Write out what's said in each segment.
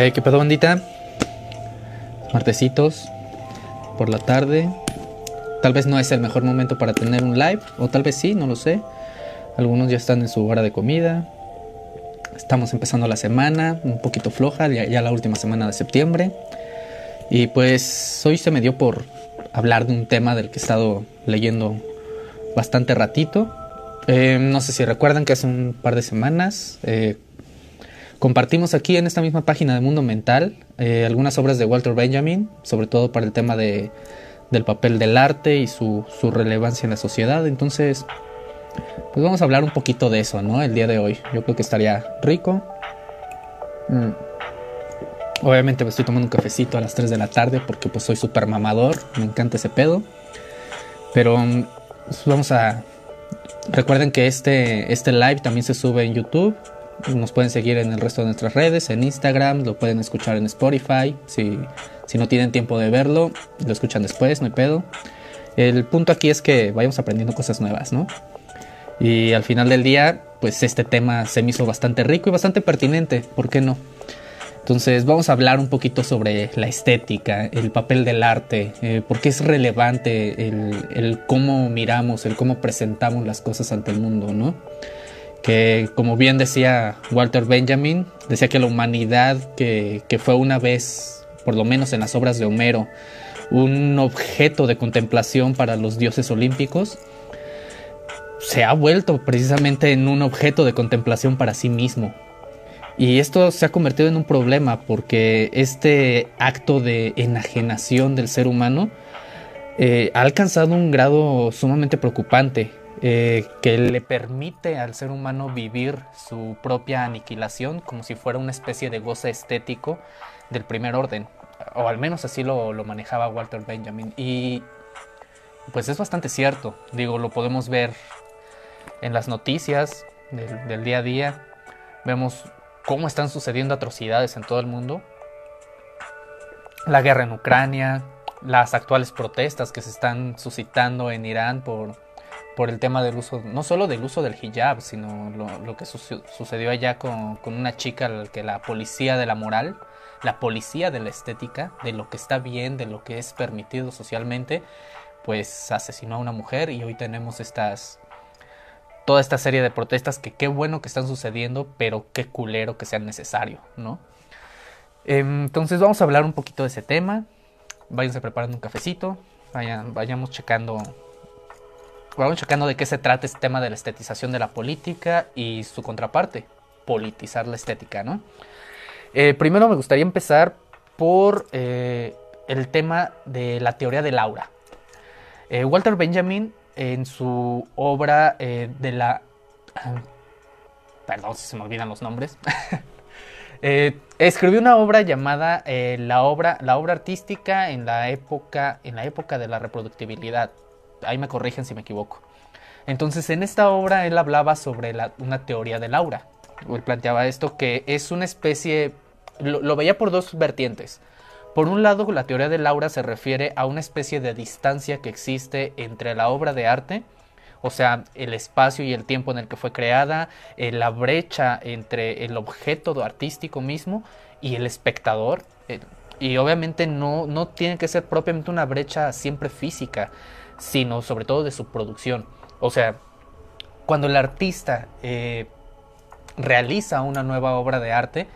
Eh, ¿Qué pedo, bandita? Martesitos, por la tarde. Tal vez no es el mejor momento para tener un live, o tal vez sí, no lo sé. Algunos ya están en su hora de comida. Estamos empezando la semana, un poquito floja, ya, ya la última semana de septiembre. Y pues hoy se me dio por hablar de un tema del que he estado leyendo bastante ratito. Eh, no sé si recuerdan que hace un par de semanas eh, compartimos aquí en esta misma página de Mundo Mental eh, algunas obras de Walter Benjamin, sobre todo para el tema de, del papel del arte y su, relevancia en la sociedad. Entonces, pues vamos a hablar un poquito de eso, ¿no? El día de hoy. Yo creo que estaría rico. Mm. Obviamente me estoy tomando un cafecito a las 3 de la tarde porque pues soy súper mamador, me encanta ese pedo. Pero pues, vamos a... Recuerden que este, este live también se sube en YouTube. Nos pueden seguir en el resto de nuestras redes, en Instagram, lo pueden escuchar en Spotify. Si, si no tienen tiempo de verlo, lo escuchan después, no hay pedo. El punto aquí es que vayamos aprendiendo cosas nuevas, ¿no? Y al final del día, pues este tema se me hizo bastante rico y bastante pertinente, ¿por qué no? Entonces vamos a hablar un poquito sobre la estética, el papel del arte, eh, por qué es relevante el, el, cómo miramos, el cómo presentamos las cosas ante el mundo, ¿no? Que como bien decía Walter Benjamin, decía que la humanidad que, fue una vez, por lo menos en las obras de Homero, un objeto de contemplación para los dioses olímpicos, se ha vuelto precisamente en un objeto de contemplación para sí mismo. Y esto se ha convertido en un problema porque este acto de enajenación del ser humano eh, ha alcanzado un grado sumamente preocupante eh, que le permite al ser humano vivir su propia aniquilación como si fuera una especie de goce estético del primer orden. O al menos así lo, lo manejaba Walter Benjamin. Y pues es bastante cierto. Digo, lo podemos ver en las noticias del, del día a día. Vemos cómo están sucediendo atrocidades en todo el mundo. La guerra en Ucrania, las actuales protestas que se están suscitando en Irán por, por el tema del uso, no solo del uso del hijab, sino lo, que su, sucedió allá con, con, una chica que la policía de la moral, la policía de la estética, de lo que está bien, de lo que es permitido socialmente, pues asesinó a una mujer y hoy tenemos estas toda esta serie de protestas que qué bueno que están sucediendo, pero qué culero que sean necesario, ¿no? Entonces vamos a hablar un poquito de ese tema. Váyanse preparando un cafecito, vayan, vayamos checando, vamos checando de qué se trata este tema de la estetización de la política y su contraparte, politizar la estética, ¿no? Eh, primero me gustaría empezar por eh, el tema de la teoría del aura. Eh, Walter Benjamin en su obra de la... Perdón si se me olvidan los nombres. escribió una obra llamada la, obra, la obra artística en la, época, en la época de la reproductibilidad. Ahí me corrigen si me equivoco. Entonces en esta obra él hablaba sobre una teoría del aura. Él planteaba esto que es una especie... Lo, lo veía por dos vertientes. Por un lado, la teoría del aura se refiere a una especie de distancia que existe entre la obra de arte, o sea, el espacio y el tiempo en el que fue creada, eh, la brecha entre el objeto artístico mismo y el espectador. Eh, y obviamente no, no tiene que ser propiamente una brecha siempre física, sino sobre todo de su producción. O sea, cuando el artista eh, realiza una nueva obra de arte,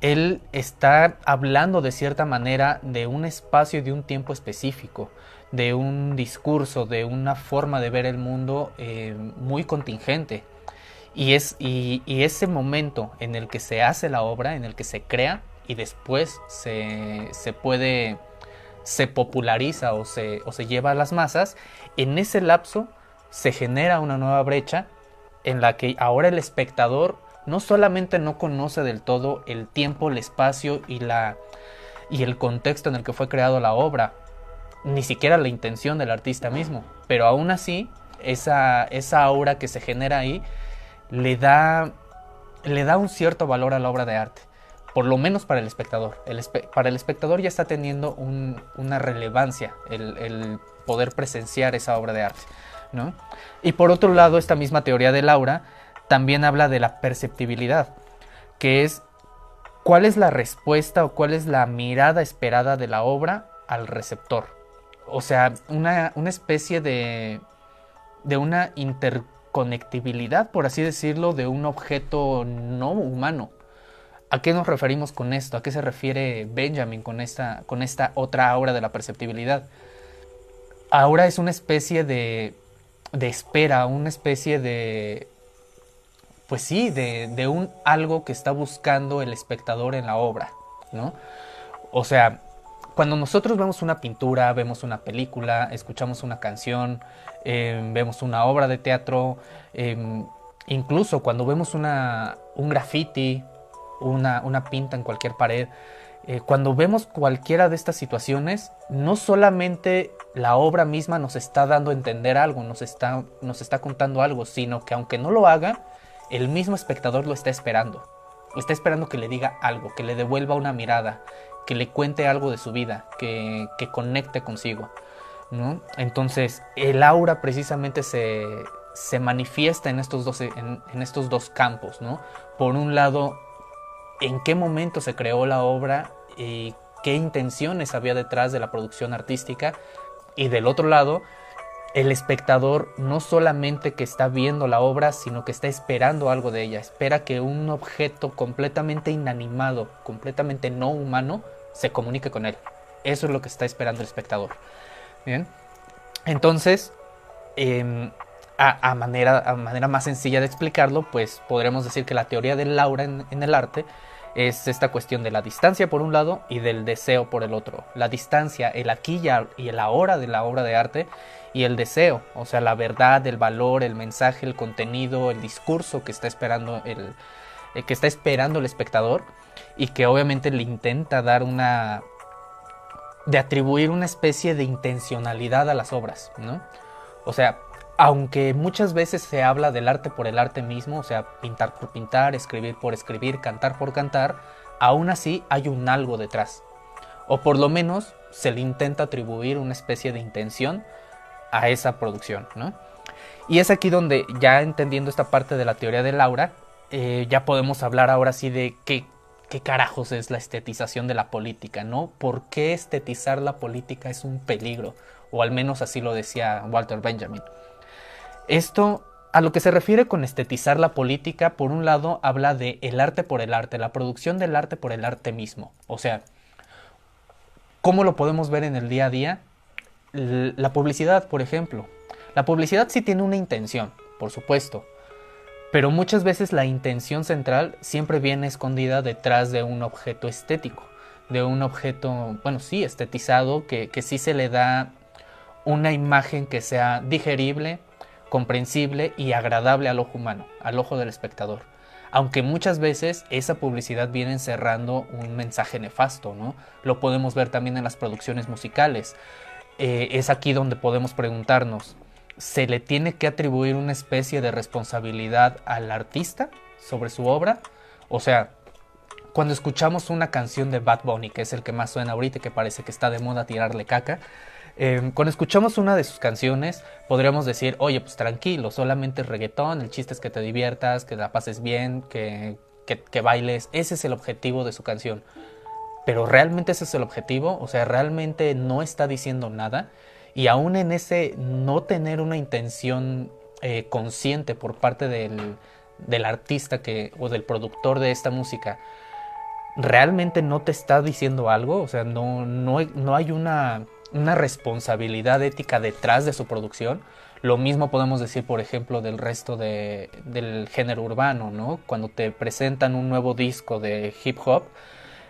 él está hablando de cierta manera de un espacio y de un tiempo específico, de un discurso, de una forma de ver el mundo eh, muy contingente. Y, es, y, ese momento en el que se hace la obra, en el que se crea y después se, se puede, se populariza o se, o se lleva a las masas, en ese lapso se genera una nueva brecha en la que ahora el espectador no solamente no conoce del todo el tiempo, el espacio y, la, y el contexto en el que fue creado la obra, ni siquiera la intención del artista mismo, pero aún así esa, esa aura que se genera ahí le da, le da un cierto valor a la obra de arte, por lo menos para el espectador. Para el espectador ya está teniendo un, una relevancia el, poder presenciar esa obra de arte. Y por otro lado, esta misma teoría del aura también habla de la perceptibilidad, que es cuál es la respuesta o cuál es la mirada esperada de la obra al receptor. O sea, una, una especie de, de una interconectibilidad, por así decirlo, de un objeto no humano. ¿A qué nos referimos con esto? ¿A qué se refiere Benjamin con esta, con esta otra obra de la perceptibilidad? Ahora es una especie de, de espera, una especie de, pues sí, de, un algo que está buscando el espectador en la obra, ¿no? O sea, cuando nosotros vemos una pintura, vemos una película, escuchamos una canción, eh, vemos una obra de teatro, eh, incluso cuando vemos una, un graffiti, una, una pinta en cualquier pared, eh, cuando vemos cualquiera de estas situaciones, no solamente la obra misma nos está dando a entender algo, nos está, nos está contando algo, sino que aunque no lo haga, el mismo espectador lo está esperando. Está esperando que le diga algo, que le devuelva una mirada, que le cuente algo de su vida, que, que conecte consigo. ¿no? Entonces, el aura precisamente se, se manifiesta en estos, dos, en, estos dos campos. ¿no? Por un lado, en qué momento se creó la obra y qué intenciones había detrás de la producción artística. Y del otro lado, el espectador no solamente que está viendo la obra, sino que está esperando algo de ella. Espera que un objeto completamente inanimado, completamente no humano, se comunique con él. Eso es lo que está esperando el espectador. Bien. Entonces, eh, a, manera, a, manera, más sencilla de explicarlo, pues podremos decir que la teoría del aura en, en el arte es esta cuestión de la distancia por un lado y del deseo por el otro. La distancia, el aquí y el ahora de la obra de arte y el deseo, o sea, la verdad, el valor, el mensaje, el contenido, el discurso que está esperando el, el que está esperando el espectador y que obviamente le intenta dar una de atribuir una especie de intencionalidad a las obras, ¿no? O sea, aunque muchas veces se habla del arte por el arte mismo, o sea, pintar por pintar, escribir por escribir, cantar por cantar, aún así hay un algo detrás. O por lo menos se le intenta atribuir una especie de intención a esa producción, ¿no? Y es aquí donde, ya entendiendo esta parte de la teoría del aura, eh, ya podemos hablar ahora sí de qué, qué carajos es la estetización de la política, ¿no? ¿Por qué estetizar la política es un peligro? O al menos así lo decía Walter Benjamin. Esto a lo que se refiere con estetizar la política, por un lado, habla de el arte por el arte, la producción del arte por el arte mismo. O sea, ¿cómo lo podemos ver en el día a día? La publicidad, por ejemplo. La publicidad sí tiene una intención, por supuesto, pero muchas veces la intención central siempre viene escondida detrás de un objeto estético, de un objeto, bueno, sí, estetizado, que, que sí se le da una imagen que sea digerible, comprensible y agradable al ojo humano, al ojo del espectador. Aunque muchas veces esa publicidad viene encerrando un mensaje nefasto, ¿no? Lo podemos ver también en las producciones musicales. Eh, es aquí donde podemos preguntarnos, ¿se le tiene que atribuir una especie de responsabilidad al artista sobre su obra? O sea, cuando escuchamos una canción de Bad Bunny, que es el que más suena ahorita, que parece que está de moda tirarle caca, eh, cuando escuchamos una de sus canciones, podríamos decir, oye, pues tranquilo, solamente reggaetón, el chiste es que te diviertas, que la pases bien, que, que, que, bailes, ese es el objetivo de su canción. Pero realmente ese es el objetivo, o sea, realmente no está diciendo nada. Y aún en ese no tener una intención eh, consciente por parte del, del artista que, o del productor de esta música, realmente no te está diciendo algo, o sea, no, no, no hay una una responsabilidad ética detrás de su producción. Lo mismo podemos decir, por ejemplo, del resto de, del género urbano, ¿no? Cuando te presentan un nuevo disco de hip hop,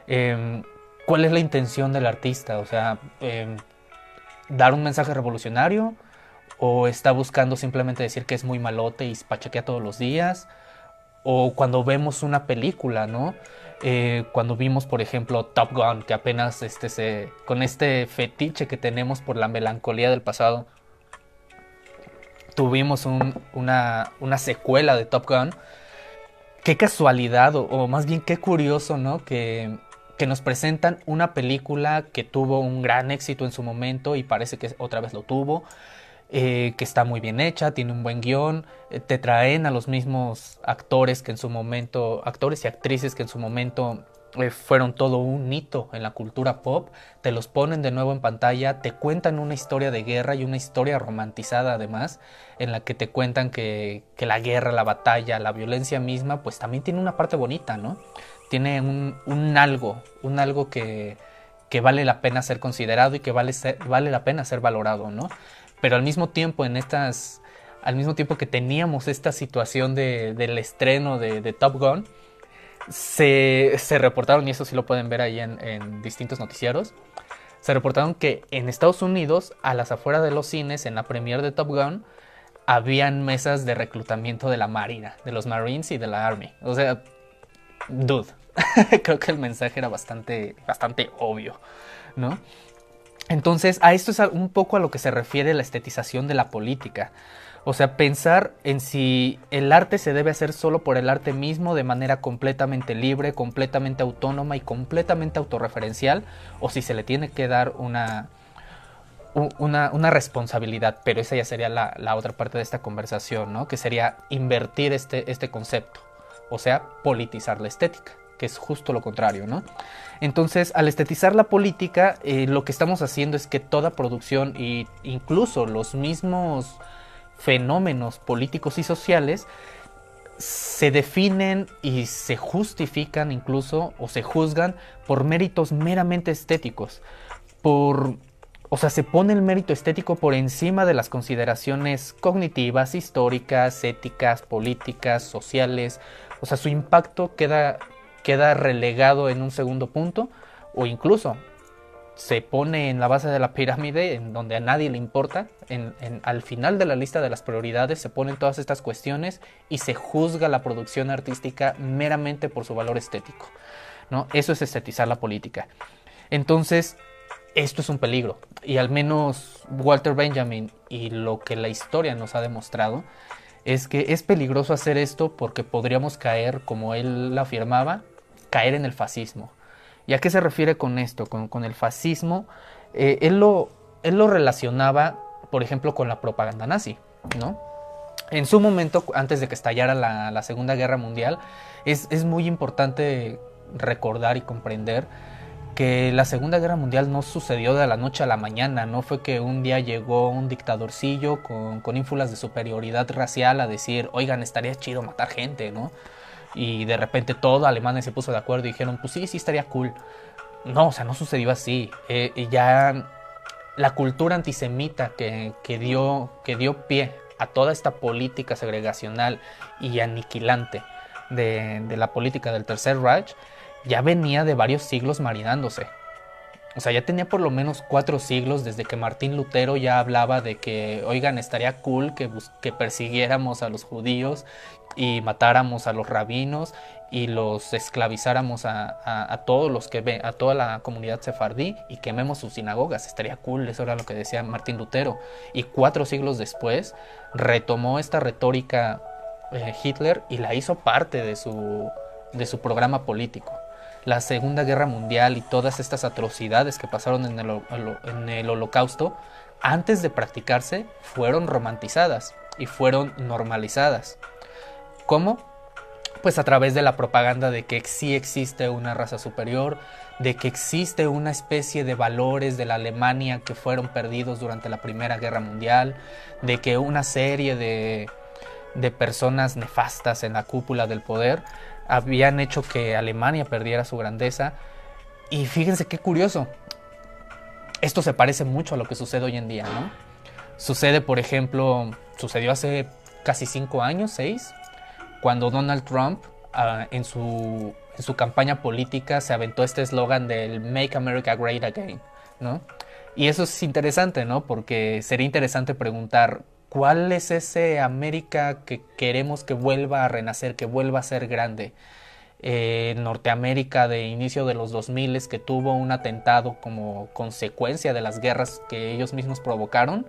eh, ¿cuál es la intención del artista? O sea, eh, dar un mensaje revolucionario o está buscando simplemente decir que es muy malote y pachequea todos los días o cuando vemos una película, ¿no? Eh, cuando vimos, por ejemplo, Top Gun, que apenas este, se, con este fetiche que tenemos por la melancolía del pasado, tuvimos un, una, una, secuela de Top Gun. Qué casualidad, o, o más bien qué curioso, ¿no? Que, que, nos presentan una película que tuvo un gran éxito en su momento y parece que otra vez lo tuvo. Eh, que está muy bien hecha, tiene un buen guion, eh, te traen a los mismos actores que en su momento, actores y actrices que en su momento eh, fueron todo un hito en la cultura pop, te los ponen de nuevo en pantalla, te cuentan una historia de guerra y una historia romantizada además, en la que te cuentan que, la guerra, la batalla, la violencia misma, pues también tiene una parte bonita, ¿no? Tiene un, algo, un algo que, vale la pena ser considerado y que vale, vale la pena ser valorado, ¿no? Pero al mismo tiempo, en estas, al mismo tiempo que teníamos esta situación de, del estreno de, Top Gun, se, se, reportaron, y eso sí lo pueden ver ahí en, en, distintos noticieros, se reportaron que en Estados Unidos, a las afueras de los cines, en la premiere de Top Gun, habían mesas de reclutamiento de la Marina, de los Marines y de la Army. O sea, dude, creo que el mensaje era bastante, bastante obvio, ¿no? Entonces, a esto es un poco a lo que se refiere la estetización de la política. O sea, pensar en si el arte se debe hacer solo por el arte mismo de manera completamente libre, completamente autónoma y completamente autorreferencial, o si se le tiene que dar una, una, responsabilidad. Pero esa ya sería la, la, otra parte de esta conversación, ¿no? Que sería invertir este, este concepto, o sea, politizar la estética que es justo lo contrario, ¿no? Entonces, al estetizar la política, eh, lo que estamos haciendo es que toda producción e incluso los mismos fenómenos políticos y sociales se definen y se justifican incluso o se juzgan por méritos meramente estéticos, por o sea, se pone el mérito estético por encima de las consideraciones cognitivas, históricas, éticas, políticas, sociales. O sea, su impacto queda queda relegado en un segundo punto o incluso se pone en la base de la pirámide en donde a nadie le importa, en, al final de la lista de las prioridades se ponen todas estas cuestiones y se juzga la producción artística meramente por su valor estético. ¿no? Eso es estetizar la política. Entonces, esto es un peligro y al menos Walter Benjamin y lo que la historia nos ha demostrado es que es peligroso hacer esto porque podríamos caer, como él afirmaba, caer en el fascismo. ¿Y a qué se refiere con esto? Con, el fascismo, eh, él, lo, él lo relacionaba, por ejemplo, con la propaganda nazi, ¿no? En su momento, antes de que estallara la, la Segunda Guerra Mundial, es, es, muy importante recordar y comprender que la Segunda Guerra Mundial no sucedió de la noche a la mañana, no fue que un día llegó un dictadorcillo con, con ínfulas de superioridad racial a decir, oigan, estaría chido matar gente, ¿no? Y de repente todo Alemania se puso de acuerdo y dijeron, pues sí, sí estaría cool. No, o sea, no sucedió así. Eh, ya la cultura antisemita que, que, dio, que dio pie a toda esta política segregacional y aniquilante de, de la política del Tercer Reich ya venía de varios siglos marinándose. O sea, ya tenía por lo menos cuatro siglos desde que Martín Lutero ya hablaba de que, oigan, estaría cool que, que persiguiéramos a los judíos y matáramos a los rabinos y los esclavizáramos a, a, todos los que ven, a toda la comunidad sefardí y quememos sus sinagogas. Estaría cool, eso era lo que decía Martín Lutero. Y cuatro siglos después retomó esta retórica eh, Hitler y la hizo parte de su, de su programa político. La Segunda Guerra Mundial y todas estas atrocidades que pasaron en el, en el holocausto, antes de practicarse, fueron romantizadas y fueron normalizadas. ¿Cómo? Pues a través de la propaganda de que sí existe una raza superior, de que existe una especie de valores de la Alemania que fueron perdidos durante la Primera Guerra Mundial, de que una serie de, de personas nefastas en la cúpula del poder habían hecho que Alemania perdiera su grandeza. Y fíjense qué curioso, esto se parece mucho a lo que sucede hoy en día, ¿no? Sucede, por ejemplo, sucedió hace casi cinco años, seis, cuando Donald Trump uh, en, su, en, su, campaña política se aventó este eslogan del Make America Great Again, ¿no? Y eso es interesante, ¿no? Porque sería interesante preguntar, ¿cuál es ese América que queremos que vuelva a renacer, que vuelva a ser grande? Eh, Norteamérica de inicio de los 2000 que tuvo un atentado como consecuencia de las guerras que ellos mismos provocaron,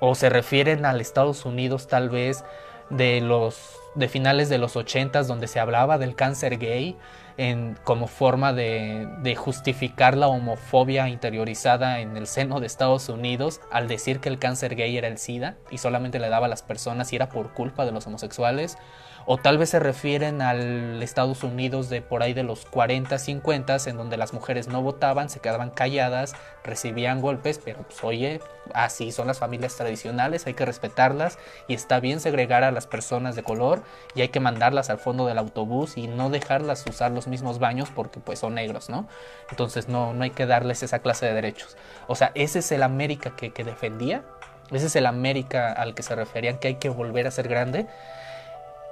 o se refieren al Estados Unidos tal vez de los de finales de los 80 donde se hablaba del cáncer gay, en, como forma de, de, justificar la homofobia interiorizada en el seno de Estados Unidos al decir que el cáncer gay era el SIDA y solamente le daba a las personas y era por culpa de los homosexuales o tal vez se refieren al Estados Unidos de por ahí de los 40, 50, en donde las mujeres no votaban, se quedaban calladas, recibían golpes, pero pues oye, así son las familias tradicionales, hay que respetarlas y está bien segregar a las personas de color y hay que mandarlas al fondo del autobús y no dejarlas usar los mismos baños porque pues son negros, ¿no? Entonces no, no hay que darles esa clase de derechos. O sea, ese es el América que, que defendía, ese es el América al que se referían que hay que volver a ser grande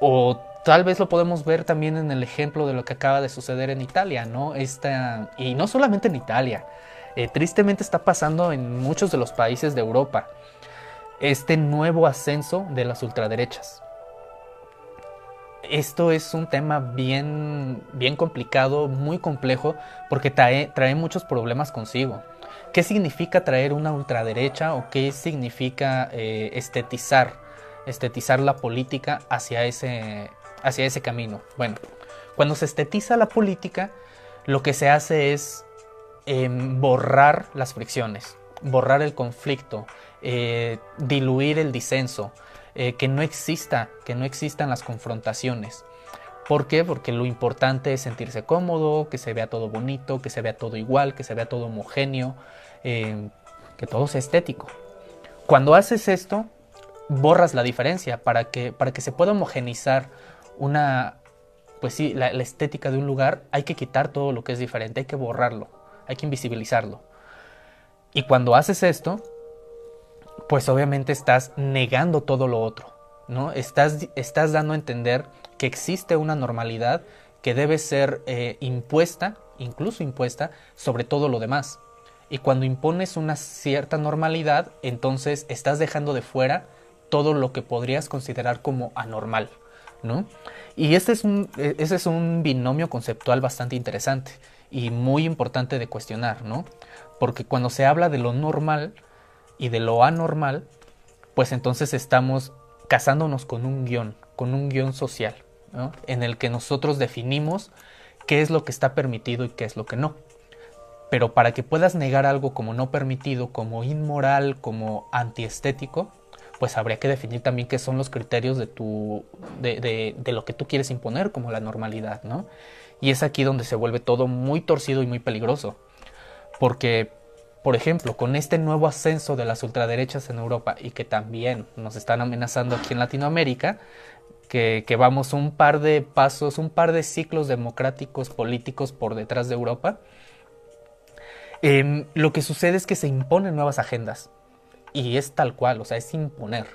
o tal vez lo podemos ver también en el ejemplo de lo que acaba de suceder en Italia, ¿no? Esta, y no solamente en Italia, eh, tristemente está pasando en muchos de los países de Europa, este nuevo ascenso de las ultraderechas. Esto es un tema bien, bien complicado, muy complejo, porque trae, muchos problemas consigo. ¿Qué significa traer una ultraderecha o qué significa eh, estetizar estetizar la política hacia ese, hacia ese camino. Bueno, cuando se estetiza la política, lo que se hace es em, borrar las fricciones, borrar el conflicto, eh, diluir el disenso, eh, que no exista, que no existan las confrontaciones. ¿Por qué? Porque lo importante es sentirse cómodo, que se vea todo bonito, que se vea todo igual, que se vea todo homogéneo, em, que todo sea estético. Cuando haces esto, borras la diferencia para que, para que se pueda homogenizar una, pues sí, la, estética de un lugar, hay que quitar todo lo que es diferente, hay que borrarlo, hay que invisibilizarlo. Y cuando haces esto, pues obviamente estás negando todo lo otro, ¿no? Estás, estás dando a entender que existe una normalidad que debe ser eh, impuesta, incluso impuesta, sobre todo lo demás. Y cuando impones una cierta normalidad, entonces estás dejando de fuera todo lo que podrías considerar como anormal, ¿no? Y este es un, e, ese es un binomio conceptual bastante interesante y muy importante de cuestionar, ¿no? Porque cuando se habla de lo normal y de lo anormal, pues entonces estamos casándonos con un guion, con un guion social, ¿no? En el que nosotros definimos qué es lo que está permitido y qué es lo que no. Pero para que puedas negar algo como no permitido, como inmoral, como antiestético, pues habría que definir también qué son los criterios de, tu, de, de, lo que tú quieres imponer como la normalidad, ¿no? Y es aquí donde se vuelve todo muy torcido y muy peligroso. Porque, por ejemplo, con este nuevo ascenso de las ultraderechas en Europa y que también nos están amenazando aquí en Latinoamérica, que, que vamos un par de pasos, un par de ciclos democráticos políticos por detrás de Europa, eh, lo que sucede es que se imponen nuevas agendas y es tal cual, o sea, es imponer.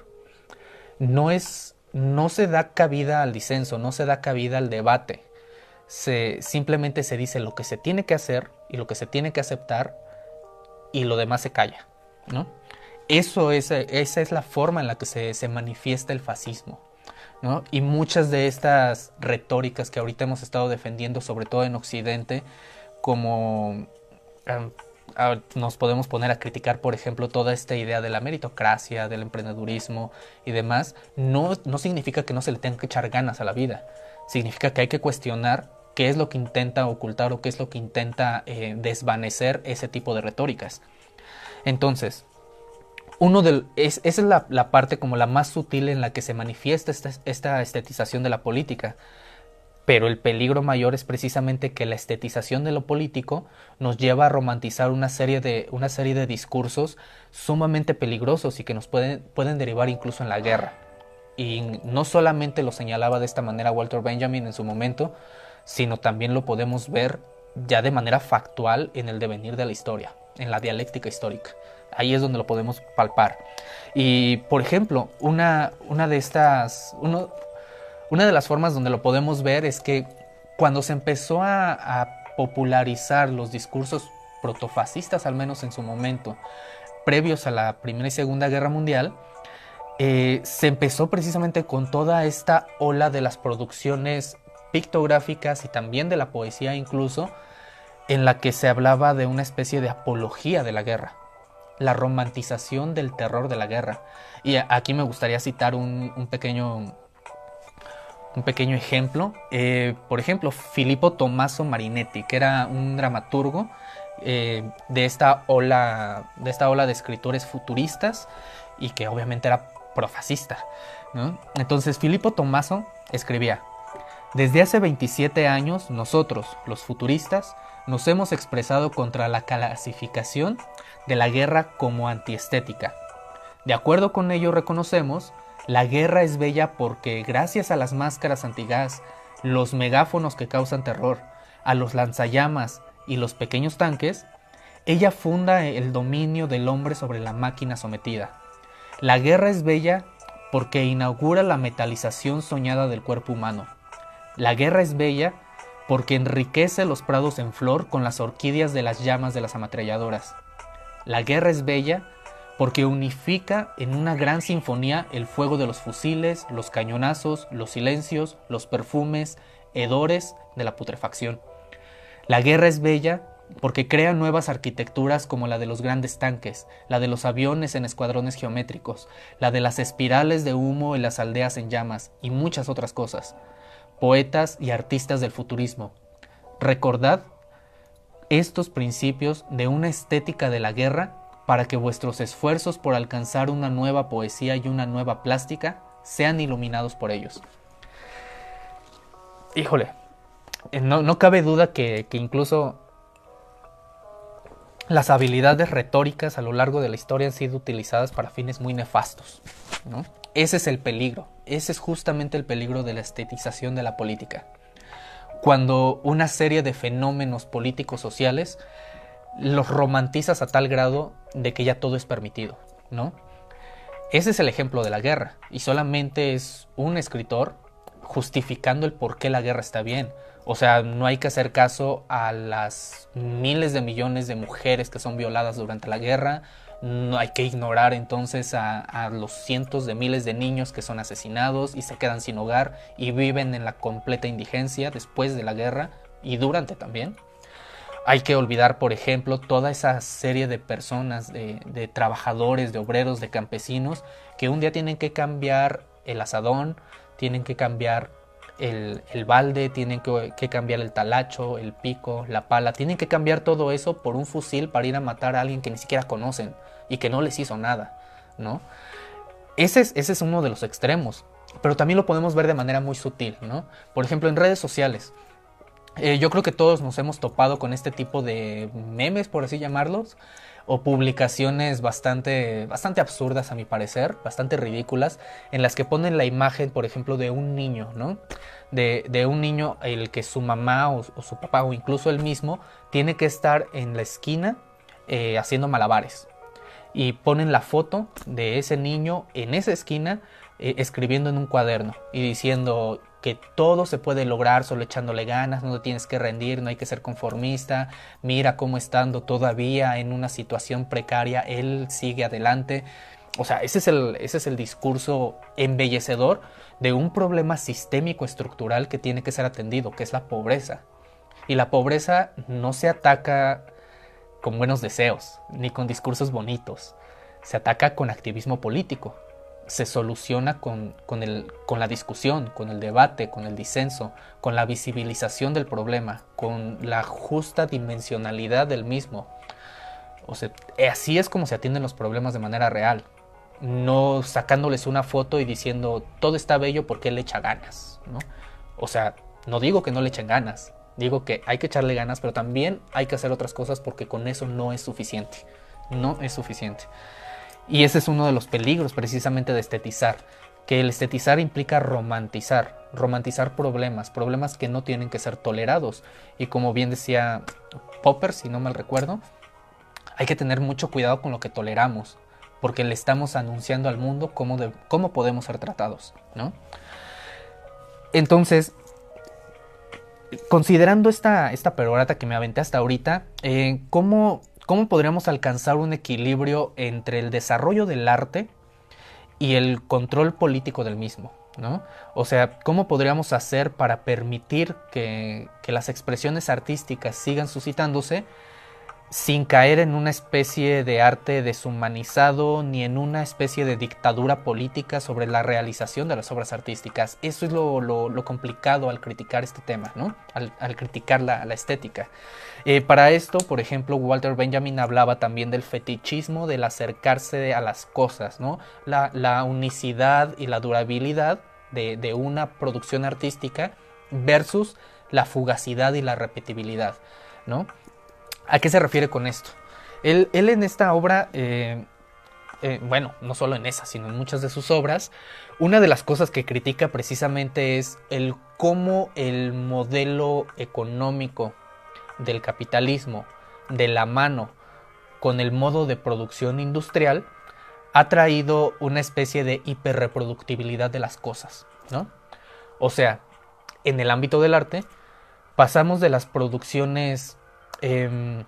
No es no se da cabida al disenso, no se da cabida al debate. Se, simplemente se dice lo que se tiene que hacer y lo que se tiene que aceptar y lo demás se calla, ¿no? Eso es, esa es la forma en la que se, se manifiesta el fascismo. ¿no? Y muchas de estas retóricas que ahorita hemos estado defendiendo, sobre todo en Occidente, como nos podemos poner a criticar, por ejemplo, toda esta idea de la meritocracia, del emprendedurismo y demás, no, no significa que no se le tenga que echar ganas a la vida. Significa que hay que cuestionar qué es lo que intenta ocultar o qué es lo que intenta eh, desvanecer ese tipo de retóricas. Entonces, uno del, esa es la, la, parte como la más sutil en la que se manifiesta esta, esta estetización de la política pero el peligro mayor es precisamente que la estetización de lo político nos lleva a romantizar una serie de, una serie de discursos sumamente peligrosos y que nos pueden, pueden derivar incluso en la guerra. Y no solamente lo señalaba de esta manera Walter Benjamin en su momento, sino también lo podemos ver ya de manera factual en el devenir de la historia, en la dialéctica histórica. Ahí es donde lo podemos palpar. Y, por ejemplo, una, una de estas, uno, una de las formas donde lo podemos ver es que cuando se empezó a, popularizar los discursos protofascistas, al menos en su momento, previos a la Primera y Segunda Guerra Mundial, eh, se empezó precisamente con toda esta ola de las producciones pictográficas y también de la poesía incluso, en la que se hablaba de una especie de apología de la guerra, la romantización del terror de la guerra. Y aquí me gustaría citar un pequeño un pequeño ejemplo. Eh, por ejemplo, Filippo Tommaso Marinetti, que era un dramaturgo eh, de, esta ola, de esta ola de escritores futuristas y que obviamente era profascista. Entonces, Filippo Tommaso escribía, desde hace 27 años nosotros, los futuristas, nos hemos expresado contra la clasificación de la guerra como antiestética. De acuerdo con ello reconocemos, la guerra es bella porque gracias a las máscaras antigas, los megáfonos que causan terror, a los lanzallamas y los pequeños tanques, ella funda el dominio del hombre sobre la máquina sometida. La guerra es bella porque inaugura la metalización soñada del cuerpo humano. La guerra es bella porque enriquece los prados en flor con las orquídeas de las llamas de las ametralladoras. La guerra es bella porque unifica en una gran sinfonía el fuego de los fusiles, los cañonazos, los silencios, los perfumes, hedores de la putrefacción. La guerra es bella porque crea nuevas arquitecturas como la de los grandes tanques, la de los aviones en escuadrones geométricos, la de las espirales de humo en las aldeas en llamas y muchas otras cosas. Poetas y artistas del futurismo, recordad estos principios de una estética de la guerra para que vuestros esfuerzos por alcanzar una nueva poesía y una nueva plástica sean iluminados por ellos. Híjole, eh, no, cabe duda que, que incluso las habilidades retóricas a lo largo de la historia han sido utilizadas para fines muy nefastos. ¿no? Ese es el peligro, ese es justamente el peligro de la estetización de la política. Cuando una serie de fenómenos políticos sociales los romantizas a tal grado de que ya todo es permitido, ¿no? Ese es el ejemplo de la guerra, y solamente es un escritor justificando el por qué la guerra está bien, o sea, no hay que hacer caso a las miles de millones de mujeres que son violadas durante la guerra, no hay que ignorar entonces a, los cientos de miles de niños que son asesinados y se quedan sin hogar y viven en la completa indigencia después de la guerra y durante también. Hay que olvidar, por ejemplo, toda esa serie de personas, de, trabajadores, de obreros, de campesinos, que un día tienen que cambiar el asadón, tienen que cambiar el, balde, tienen que, cambiar el talacho, el pico, la pala, tienen que cambiar todo eso por un fusil para ir a matar a alguien que ni siquiera conocen y que no les hizo nada, ¿no? Ese es, ese es uno de los extremos, pero también lo podemos ver de manera muy sutil, ¿no? Por ejemplo, en redes sociales. Eh, yo creo que todos nos hemos topado con este tipo de memes, por así llamarlos, o publicaciones bastante, bastante absurdas a mi parecer, bastante ridículas, en las que ponen la imagen, por ejemplo, de un niño, ¿no? De, un niño el que su mamá o, su papá o incluso él mismo tiene que estar en la esquina eh, haciendo malabares. Y ponen la foto de ese niño en esa esquina eh, escribiendo en un cuaderno y diciendo que todo se puede lograr solo echándole ganas, no tienes que rendir, no hay que ser conformista, mira cómo estando todavía en una situación precaria, él sigue adelante. O sea, ese es el, ese es el discurso embellecedor de un problema sistémico estructural que tiene que ser atendido, que es la pobreza. Y la pobreza no se ataca con buenos deseos, ni con discursos bonitos, se ataca con activismo político, se soluciona con, el, con la discusión, con el debate, con el disenso, con la visibilización del problema, con la justa dimensionalidad del mismo. O sea, así es como se atienden los problemas de manera real, no sacándoles una foto y diciendo todo está bello porque él echa ganas, ¿no? O sea, no digo que no le echen ganas, digo que hay que echarle ganas, pero también hay que hacer otras cosas porque con eso no es suficiente, no es suficiente. Y ese es uno de los peligros precisamente de estetizar, que el estetizar implica romantizar, romantizar problemas, problemas que no tienen que ser tolerados. Y como bien decía Popper, si no mal recuerdo, hay que tener mucho cuidado con lo que toleramos, porque le estamos anunciando al mundo cómo, cómo podemos ser tratados, ¿no? Entonces, considerando esta, esta perorata que me aventé hasta ahorita, eh, ¿cómo ¿Cómo podríamos alcanzar un equilibrio entre el desarrollo del arte y el control político del mismo? ¿no? O sea, ¿cómo podríamos hacer para permitir que, las expresiones artísticas sigan suscitándose sin caer en una especie de arte deshumanizado ni en una especie de dictadura política sobre la realización de las obras artísticas. Eso es lo, complicado al criticar este tema, ¿no? al, criticar la, estética. Eh, para esto, por ejemplo, Walter Benjamin hablaba también del fetichismo, del acercarse a las cosas, ¿no? la, unicidad y la durabilidad de, una producción artística versus la fugacidad y la repetibilidad. ¿A qué se refiere con esto? Él, en esta obra, eh, eh, bueno, no solo en esa, sino en muchas de sus obras, una de las cosas que critica precisamente es el cómo el modelo económico del capitalismo de la mano con el modo de producción industrial ha traído una especie de hiperreproductibilidad de las cosas, ¿no? O sea, en el ámbito del arte, pasamos de las producciones Em,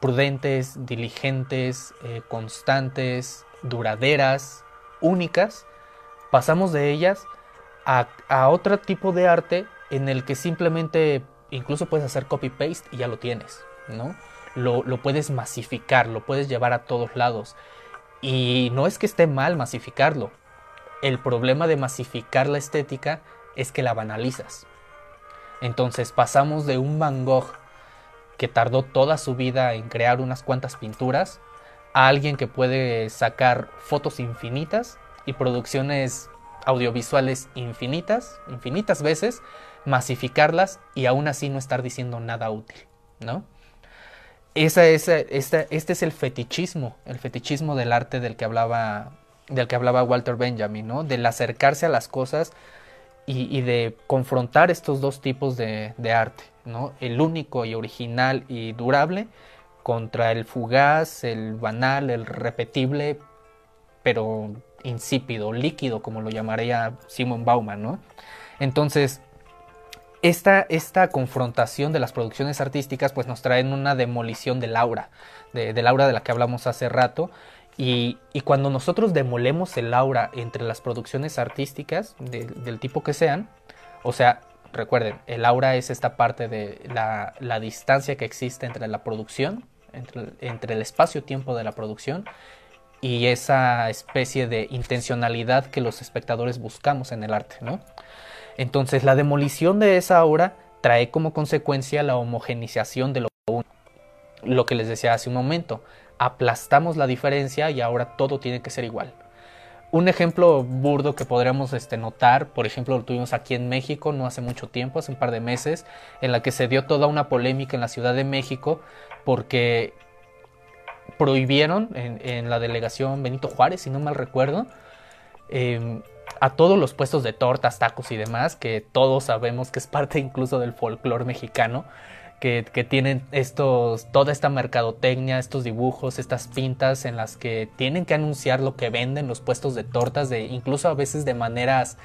prudentes, diligentes, eh, constantes, duraderas, únicas, pasamos de ellas a, otro tipo de arte en el que simplemente incluso puedes hacer copy-paste y ya lo tienes, ¿no? Lo, lo, puedes masificar, lo puedes llevar a todos lados. Y no es que esté mal masificarlo. El problema de masificar la estética es que la banalizas. Entonces pasamos de un Van Gogh que tardó toda su vida en crear unas cuantas pinturas, a alguien que puede sacar fotos infinitas y producciones audiovisuales infinitas, infinitas veces, masificarlas y aún así no estar diciendo nada útil, ¿no? Esa, esa, este es el fetichismo, el fetichismo del arte del que hablaba, del que hablaba Walter Benjamin, ¿no? Del acercarse a las cosas y, de confrontar estos dos tipos de, arte, ¿no? El único y original y durable contra el fugaz, el banal, el repetible, pero insípido, líquido, como lo llamaría Simon Bauman, ¿no? Entonces, esta, esta, confrontación de las producciones artísticas pues nos trae una demolición del aura, de, del aura de la que hablamos hace rato, y, cuando nosotros demolemos el aura entre las producciones artísticas, del tipo que sean, o sea, recuerden, el aura es esta parte de la, distancia que existe entre la producción, entre, el espacio-tiempo de la producción y esa especie de intencionalidad que los espectadores buscamos en el arte, ¿no? Entonces, la demolición de esa aura trae como consecuencia la homogenización de lo lo que les decía hace un momento, aplastamos la diferencia y ahora todo tiene que ser igual. Un ejemplo burdo que podríamos este, notar, por ejemplo, lo tuvimos aquí en México no hace mucho tiempo, hace un par de meses, en la que se dio toda una polémica en la Ciudad de México porque prohibieron en, la delegación Benito Juárez, si no mal recuerdo, em, a todos los puestos de tortas, tacos y demás, que todos sabemos que es parte incluso del folclore mexicano, que, tienen estos, toda esta mercadotecnia, estos dibujos, estas pintas en las que tienen que anunciar lo que venden los puestos de tortas, de, incluso a veces de maneras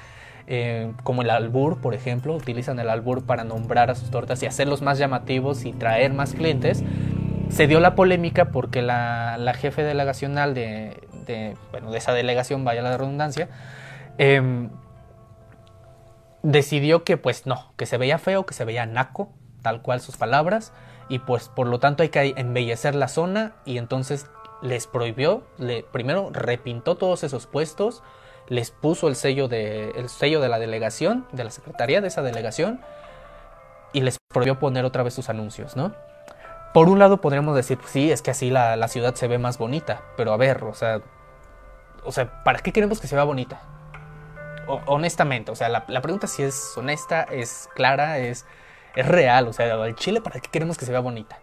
eh, como el albur, por ejemplo, utilizan el albur para nombrar a sus tortas y hacerlos más llamativos y traer más clientes. Se dio la polémica porque la, jefe delegacional de, de, bueno, de esa delegación, vaya la redundancia, em, decidió que pues no, que se veía feo, que se veía naco, tal cual sus palabras, y pues por lo tanto hay que embellecer la zona y entonces les prohibió, primero repintó todos esos puestos, les puso el sello, de, el sello de la delegación, de la secretaría de esa delegación, y les prohibió poner otra vez sus anuncios, ¿no? Por un lado podríamos decir, pues sí, es que así la, la, ciudad se ve más bonita, pero a ver, o sea, o sea, ¿para qué queremos que se vea bonita? Honestamente, o sea, la, pregunta si es honesta, es clara, es es real, o sea, el Chile, ¿para qué queremos que se vea bonita?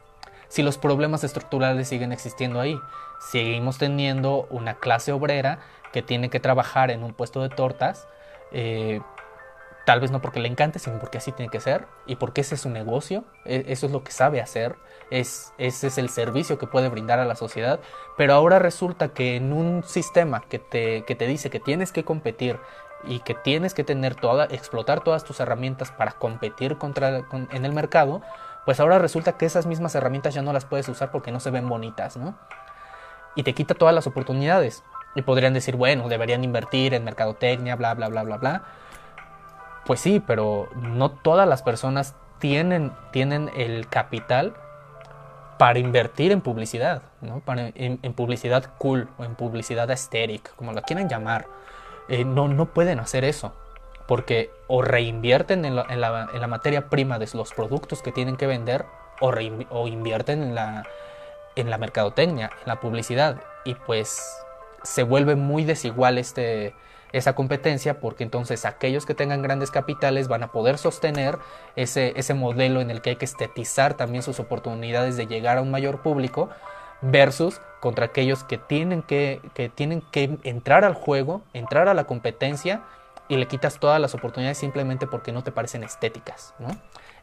Si los problemas estructurales siguen existiendo ahí, seguimos teniendo una clase obrera que tiene que trabajar en un puesto de tortas, eh, tal vez no porque le encante, sino porque así tiene que ser y porque ese es su negocio, e, eso es lo que sabe hacer, es, ese es el servicio que puede brindar a la sociedad, pero ahora resulta que en un sistema que te, que te dice que tienes que competir y que tienes que tener toda, explotar todas tus herramientas para competir contra, en el mercado, pues ahora resulta que esas mismas herramientas ya no las puedes usar porque no se ven bonitas, ¿no? Y te quita todas las oportunidades. Y podrían decir, bueno, deberían invertir en mercadotecnia, bla, bla, bla, bla, bla. Pues sí, pero no todas las personas tienen, tienen el capital para invertir en publicidad, ¿no? En, publicidad cool o en publicidad aesthetic, como la quieran llamar. Eh, no, no pueden hacer eso, porque o reinvierten en la, en, la, en la, materia prima de los productos que tienen que vender o, o invierten en la, en la mercadotecnia, en la publicidad, y pues se vuelve muy desigual este, esa competencia porque entonces aquellos que tengan grandes capitales van a poder sostener ese, ese modelo en el que hay que estetizar también sus oportunidades de llegar a un mayor público versus contra aquellos que tienen que, que tienen que entrar al juego, entrar a la competencia y le quitas todas las oportunidades simplemente porque no te parecen estéticas. ¿no?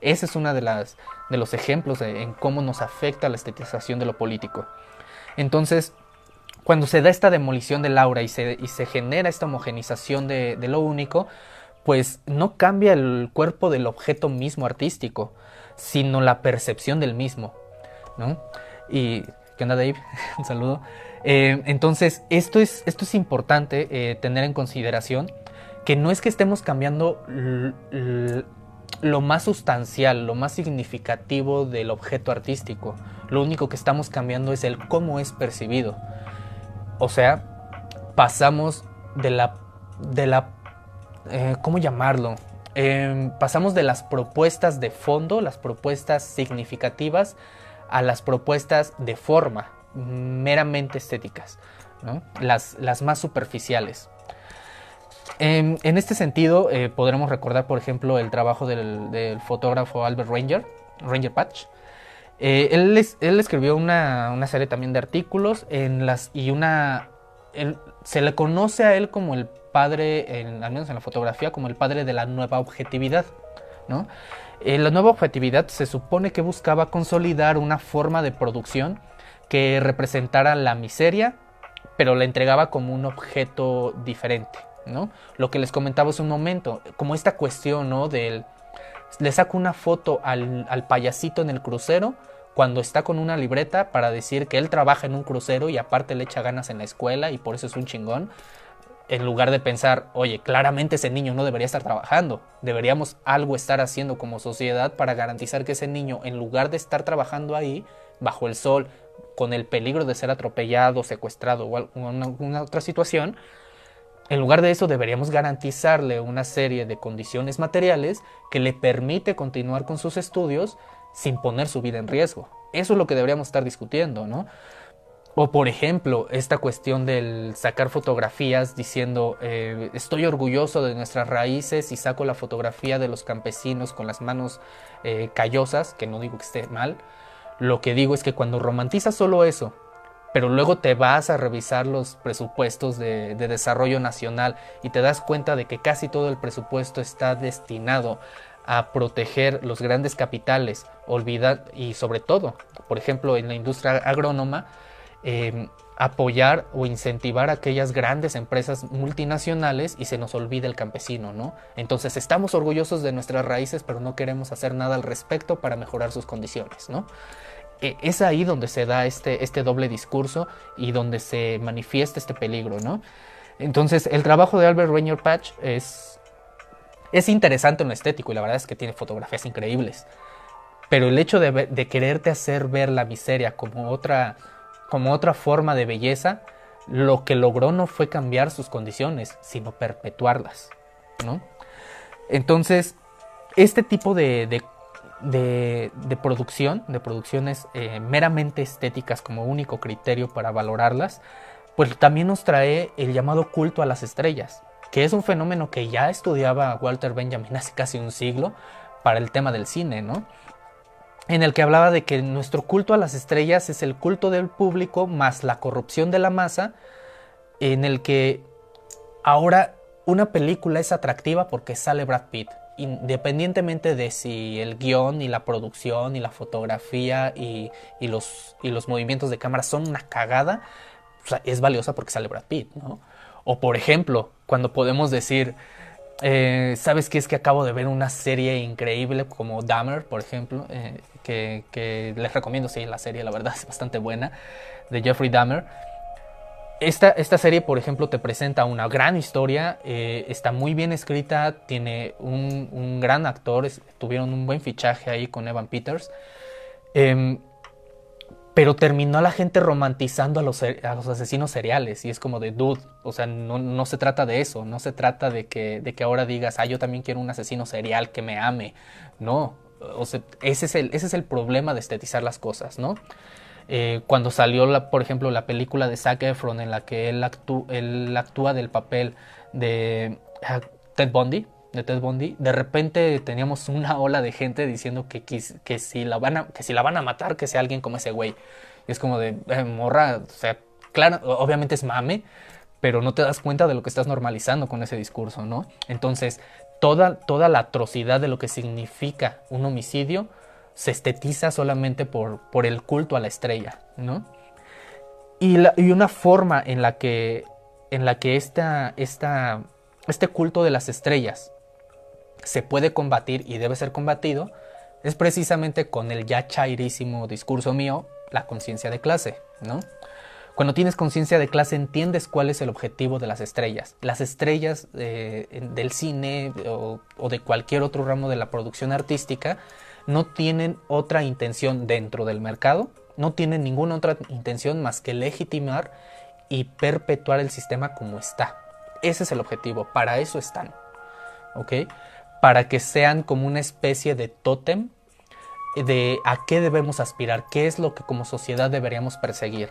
Ese es uno de, las, de los ejemplos en cómo nos afecta la estetización de lo político. Entonces, cuando se da esta demolición del aura y se, y se genera esta homogenización de, lo único, pues no cambia el cuerpo del objeto mismo artístico, sino la percepción del mismo, ¿no? Y, ¿qué onda Dave? Un saludo. Eh, entonces, esto es, esto es importante eh, tener en consideración, que no es que estemos cambiando lo más sustancial, lo más significativo del objeto artístico, lo único que estamos cambiando es el cómo es percibido. O sea, pasamos de la, de la, eh, ¿cómo llamarlo? Em, pasamos de las propuestas de fondo, las propuestas significativas, a las propuestas de forma, meramente estéticas, las, las, más superficiales. En, este sentido, eh, podremos recordar, por ejemplo, el trabajo del, fotógrafo Albert Ranger, Ranger Patch, eh, él, él, escribió una, serie también de artículos en las, y una... se le conoce a él como el padre, al menos en la fotografía, como el padre de la nueva objetividad. ¿no? Eh, la nueva objetividad se supone que buscaba consolidar una forma de producción que representara la miseria, pero la entregaba como un objeto diferente. ¿no? Lo que les comentaba hace un momento, como esta cuestión ¿no? del le saco una foto al, payasito en el crucero cuando está con una libreta para decir que él trabaja en un crucero y aparte le echa ganas en la escuela y por eso es un chingón, en lugar de pensar, oye, claramente ese niño no debería estar trabajando, deberíamos algo estar haciendo como sociedad para garantizar que ese niño, en lugar de estar trabajando ahí, bajo el sol, con el peligro de ser atropellado, secuestrado o alguna otra situación, en lugar de eso, deberíamos garantizarle una serie de condiciones materiales que le permite continuar con sus estudios sin poner su vida en riesgo. Eso es lo que deberíamos estar discutiendo, ¿no? O por ejemplo, esta cuestión del sacar fotografías diciendo eh, estoy orgulloso de nuestras raíces y saco la fotografía de los campesinos con las manos eh, callosas, que no digo que esté mal. Lo que digo es que cuando romantizas solo eso pero luego te vas a revisar los presupuestos de, desarrollo nacional y te das cuenta de que casi todo el presupuesto está destinado a proteger los grandes capitales, olvidar y sobre todo, por ejemplo, en la industria agrónoma, em, apoyar o incentivar aquellas grandes empresas multinacionales y se nos olvida el campesino, ¿no? Entonces estamos orgullosos de nuestras raíces, pero no queremos hacer nada al respecto para mejorar sus condiciones, ¿no? E, es ahí donde se da este, este doble discurso y donde se manifiesta este peligro, ¿no? Entonces, el trabajo de Albert Rainier Patch es, es interesante en lo estético y la verdad es que tiene fotografías increíbles. Pero el hecho de, de quererte hacer ver la miseria como otra, como otra forma de belleza, lo que logró no fue cambiar sus condiciones, sino perpetuarlas, ¿no? Entonces, este tipo de, de producción, de producciones eh, meramente estéticas como único criterio para valorarlas, pues también nos trae el llamado culto a las estrellas, que es un fenómeno que ya estudiaba Walter Benjamin hace casi un siglo para el tema del cine, ¿no? En el que hablaba de que nuestro culto a las estrellas es el culto del público más la corrupción de la masa, en el que ahora una película es atractiva porque sale Brad Pitt independientemente de si el guion y la producción y la fotografía y, los, y los movimientos de cámara son una cagada, es valiosa porque sale Brad Pitt, ¿no? O por ejemplo, cuando podemos decir, eh, ¿sabes qué es que acabo de ver una serie increíble como Dahmer, por ejemplo? Eh, que, les recomiendo, sí, la serie, la verdad es bastante buena, de Jeffrey Dahmer esta, serie, por ejemplo, te presenta una gran historia, eh, está muy bien escrita, tiene un, gran actor, tuvieron un buen fichaje ahí con Evan Peters. Pero terminó la gente romantizando a los, asesinos seriales y es como de dude, o sea, no, se trata de eso, no se trata de que, ahora digas, ah, yo también quiero un asesino serial que me ame, no, o sea, ese es el, ese es el problema de estetizar las cosas, ¿no? Eh, cuando salió, la, por ejemplo, la película de Zac Efron en la que él, él actúa del papel de ah, Ted Bundy, de Ted Bundy, de repente teníamos una ola de gente diciendo que, que, si, la van a, que si la van a matar, que sea alguien como ese güey. Y es como de, eh, morra, o sea, claro, obviamente es mame, pero no te das cuenta de lo que estás normalizando con ese discurso, ¿no? Entonces, toda, toda la atrocidad de lo que significa un homicidio se estetiza solamente por, por el culto a la estrella, ¿no? Y, y una forma en la que, en la que esta, esta, este culto de las estrellas se puede combatir y debe ser combatido es precisamente con el ya chairísimo discurso mío, la conciencia de clase, ¿no? Cuando tienes conciencia de clase entiendes cuál es el objetivo de las estrellas. Las estrellas eh, del cine o, o, de cualquier otro ramo de la producción artística no tienen otra intención dentro del mercado, no tienen ninguna otra intención más que legitimar y perpetuar el sistema como está. Ese es el objetivo, para eso están. ¿Ok? Para que sean como una especie de tótem de a qué debemos aspirar, qué es lo que como sociedad deberíamos perseguir.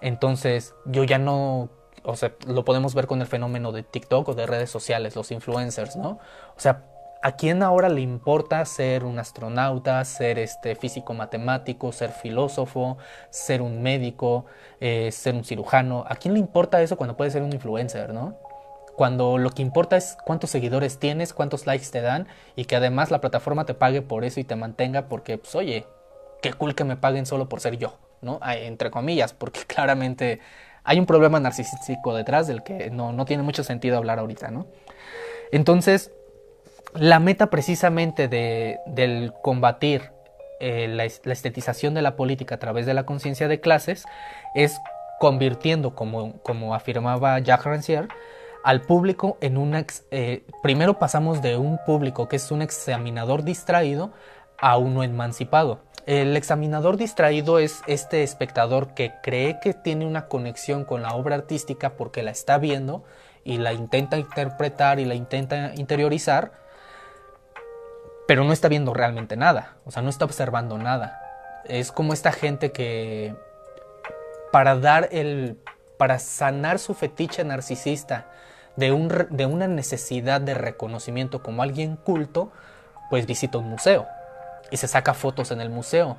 Entonces, yo ya no, o sea, lo podemos ver con el fenómeno de TikTok o de redes sociales, los influencers, ¿no? O sea, ¿a quién ahora le importa ser un astronauta, ser este físico matemático, ser filósofo, ser un médico, eh, ser un cirujano? ¿A quién le importa eso cuando puede ser un influencer, no? Cuando lo que importa es cuántos seguidores tienes, cuántos likes te dan y que además la plataforma te pague por eso y te mantenga porque, pues oye, qué cool que me paguen solo por ser yo, ¿no? Entre comillas, porque claramente hay un problema narcisístico detrás del que no, no tiene mucho sentido hablar ahorita, ¿no? Entonces, la meta precisamente de, del combatir eh, la, la, estetización de la política a través de la conciencia de clases es convirtiendo, como, como afirmaba Jacques Rancière, al público en un... Eh, primero pasamos de un público que es un examinador distraído a uno emancipado. El examinador distraído es este espectador que cree que tiene una conexión con la obra artística porque la está viendo y la intenta interpretar y la intenta interiorizar, pero no está viendo realmente nada, o sea, no está observando nada. Es como esta gente que para dar el para sanar su fetiche narcisista de, un, de una necesidad de reconocimiento como alguien culto, pues visita un museo y se saca fotos en el museo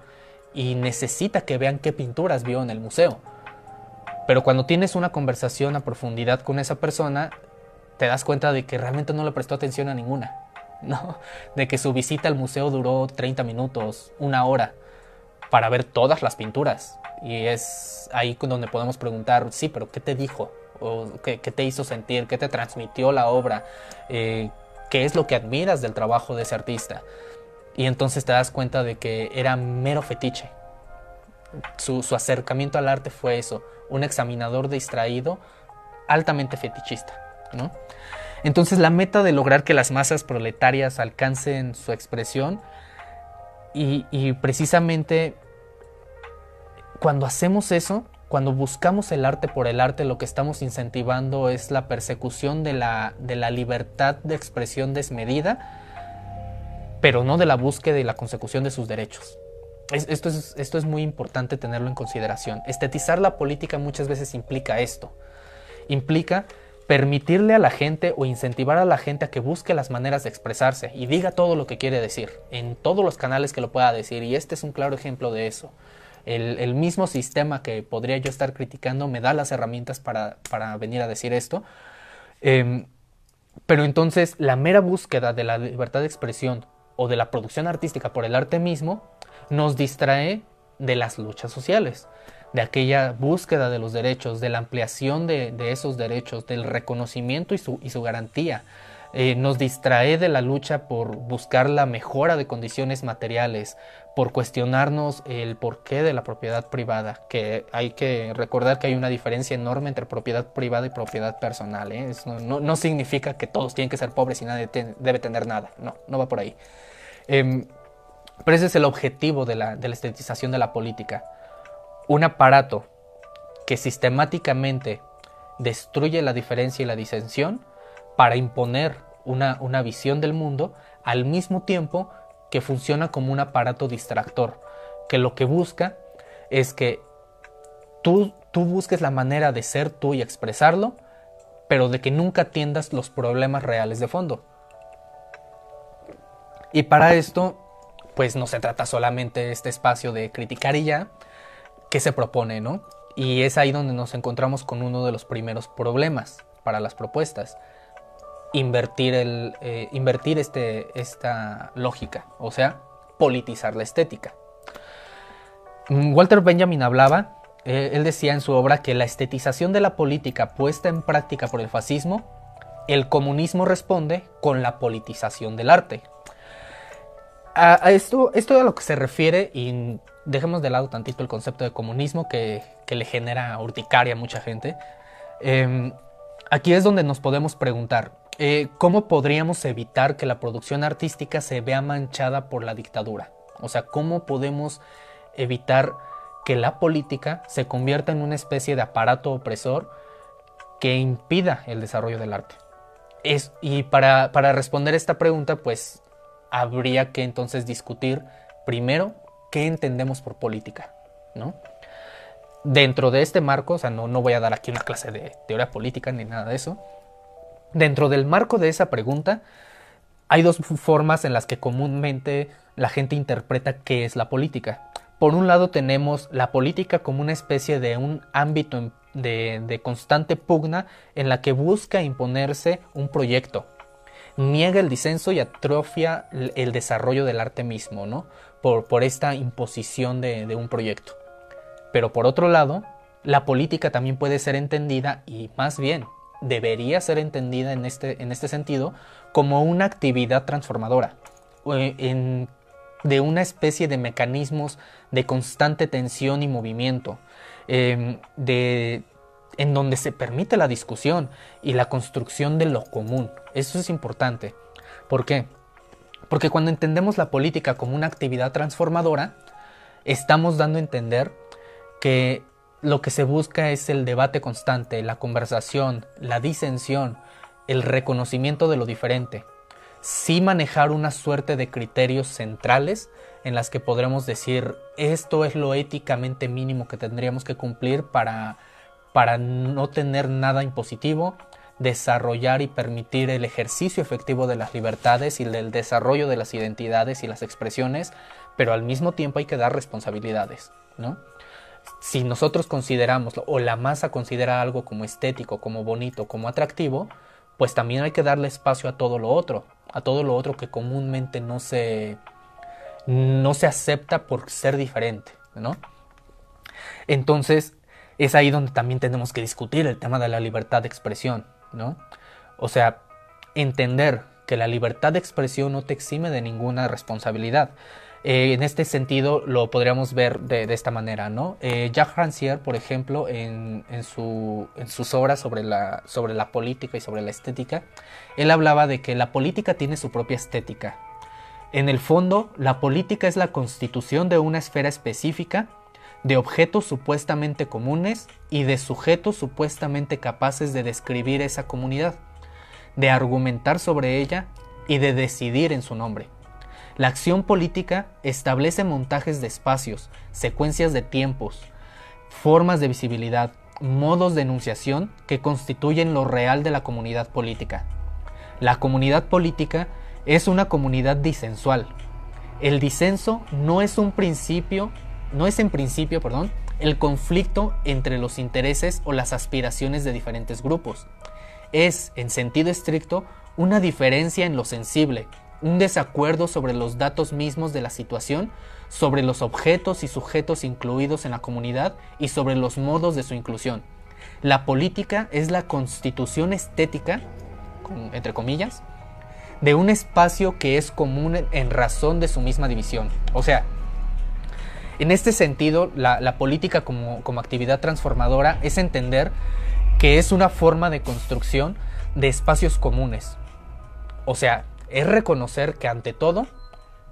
y necesita que vean qué pinturas vio en el museo. Pero cuando tienes una conversación a profundidad con esa persona, te das cuenta de que realmente no le prestó atención a ninguna. ¿no? De que su visita al museo duró 30 minutos, una hora, para ver todas las pinturas. Y es ahí donde podemos preguntar, sí, pero ¿qué te dijo? O qué, te hizo sentir, qué te transmitió la obra, eh, qué es lo que admiras del trabajo de ese artista. Y entonces te das cuenta de que era mero fetiche. Su, acercamiento al arte fue eso, un examinador distraído, altamente fetichista. ¿no? Entonces la meta de lograr que las masas proletarias alcancen su expresión y precisamente cuando hacemos eso, cuando buscamos el arte por el arte, lo que estamos incentivando es la persecución de la, de la libertad de expresión desmedida, pero no de la búsqueda y la consecución de sus derechos. esto, es, esto es muy importante tenerlo en consideración. Estetizar la política muchas veces implica esto. Implica permitirle a la gente o incentivar a la gente a que busque las maneras de expresarse y diga todo lo que quiere decir, en todos los canales que lo pueda decir. Y este es un claro ejemplo de eso. El, mismo sistema que podría yo estar criticando me da las herramientas para, venir a decir esto. Em, pero entonces la mera búsqueda de la libertad de expresión o de la producción artística por el arte mismo nos distrae de las luchas sociales, de aquella búsqueda de los derechos, de la ampliación de, esos derechos, del reconocimiento y su, garantía. Eh, nos distrae de la lucha por buscar la mejora de condiciones materiales, por cuestionarnos el porqué de la propiedad privada, que hay que recordar que hay una diferencia enorme entre propiedad privada y propiedad personal. ¿eh? no, significa que todos tienen que ser pobres y nadie debe tener nada, no, no va por ahí. Em, pero ese es el objetivo de la, de la estetización de la política. Un aparato que sistemáticamente destruye la diferencia y la disensión para imponer una, una visión del mundo al mismo tiempo que funciona como un aparato distractor, que lo que busca es que tú, tú busques la manera de ser tú y expresarlo, pero de que nunca atiendas los problemas reales de fondo. Y para esto, pues no se trata solamente este espacio de criticar y ya, que se propone, ¿no? Y es ahí donde nos encontramos con uno de los primeros problemas para las propuestas. Invertir, el, eh, invertir este, esta lógica, o sea, politizar la estética. Mm, Walter Benjamin hablaba, eh, él decía en su obra que la estetización de la política puesta en práctica por el fascismo, el comunismo responde con la politización del arte. A, esto, esto a lo que se refiere, y dejemos de lado tantito el concepto de comunismo que, le genera urticaria a mucha gente, em, aquí es donde nos podemos preguntar, eh, ¿cómo podríamos evitar que la producción artística se vea manchada por la dictadura? O sea, ¿cómo podemos evitar que la política se convierta en una especie de aparato opresor que impida el desarrollo del arte. Es, y para, para responder esta pregunta, pues habría que entonces discutir primero qué entendemos por política, ¿no? Dentro de este marco, o sea, no, no voy a dar aquí una clase de teoría política ni nada de eso. Dentro del marco de esa pregunta, hay dos formas en las que comúnmente la gente interpreta qué es la política. Por un lado tenemos la política como una especie de un ámbito de, constante pugna en la que busca imponerse un proyecto, niega el disenso y atrofia el desarrollo del arte mismo, ¿no? Por, esta imposición de, un proyecto. Pero por otro lado, la política también puede ser entendida, y más bien debería ser entendida en este, en este sentido, como una actividad transformadora, eh, de una especie de mecanismos de constante tensión y movimiento, em, de, en donde se permite la discusión y la construcción de lo común. Eso es importante. ¿Por qué? Porque cuando entendemos la política como una actividad transformadora, estamos dando a entender que lo que se busca es el debate constante, la conversación, la disensión, el reconocimiento de lo diferente, sí manejar una suerte de criterios centrales en las que podremos decir esto es lo éticamente mínimo que tendríamos que cumplir para, para no tener nada impositivo, desarrollar y permitir el ejercicio efectivo de las libertades y del desarrollo de las identidades y las expresiones, pero al mismo tiempo hay que dar responsabilidades, ¿no? Si nosotros consideramos o la masa considera algo como estético, como bonito, como atractivo, pues también hay que darle espacio a todo lo otro, a todo lo otro que comúnmente no se, no se acepta por ser diferente, ¿no? Entonces, es ahí donde también tenemos que discutir el tema de la libertad de expresión, ¿no? O sea, entender que la libertad de expresión no te exime de ninguna responsabilidad. Eh, en este sentido lo podríamos ver de, esta manera, ¿no? Eh, Jacques Rancière, por ejemplo, en, su, en, sus obras sobre la, sobre la política y sobre la estética, él hablaba de que la política tiene su propia estética. En el fondo, la política es la constitución de una esfera específica de objetos supuestamente comunes y de sujetos supuestamente capaces de describir esa comunidad, de argumentar sobre ella y de decidir en su nombre. La acción política establece montajes de espacios, secuencias de tiempos, formas de visibilidad, modos de enunciación que constituyen lo real de la comunidad política. La comunidad política es una comunidad disensual. El disenso no es un principio, no es en principio, perdón, el conflicto entre los intereses o las aspiraciones de diferentes grupos. Es, en sentido estricto, una diferencia en lo sensible, un desacuerdo sobre los datos mismos de la situación, sobre los objetos y sujetos incluidos en la comunidad y sobre los modos de su inclusión. La política es la constitución estética, entre comillas, de un espacio que es común en razón de su misma división. O sea, en este sentido, la, política como, como actividad transformadora es entender que es una forma de construcción de espacios comunes. O sea, es reconocer que ante todo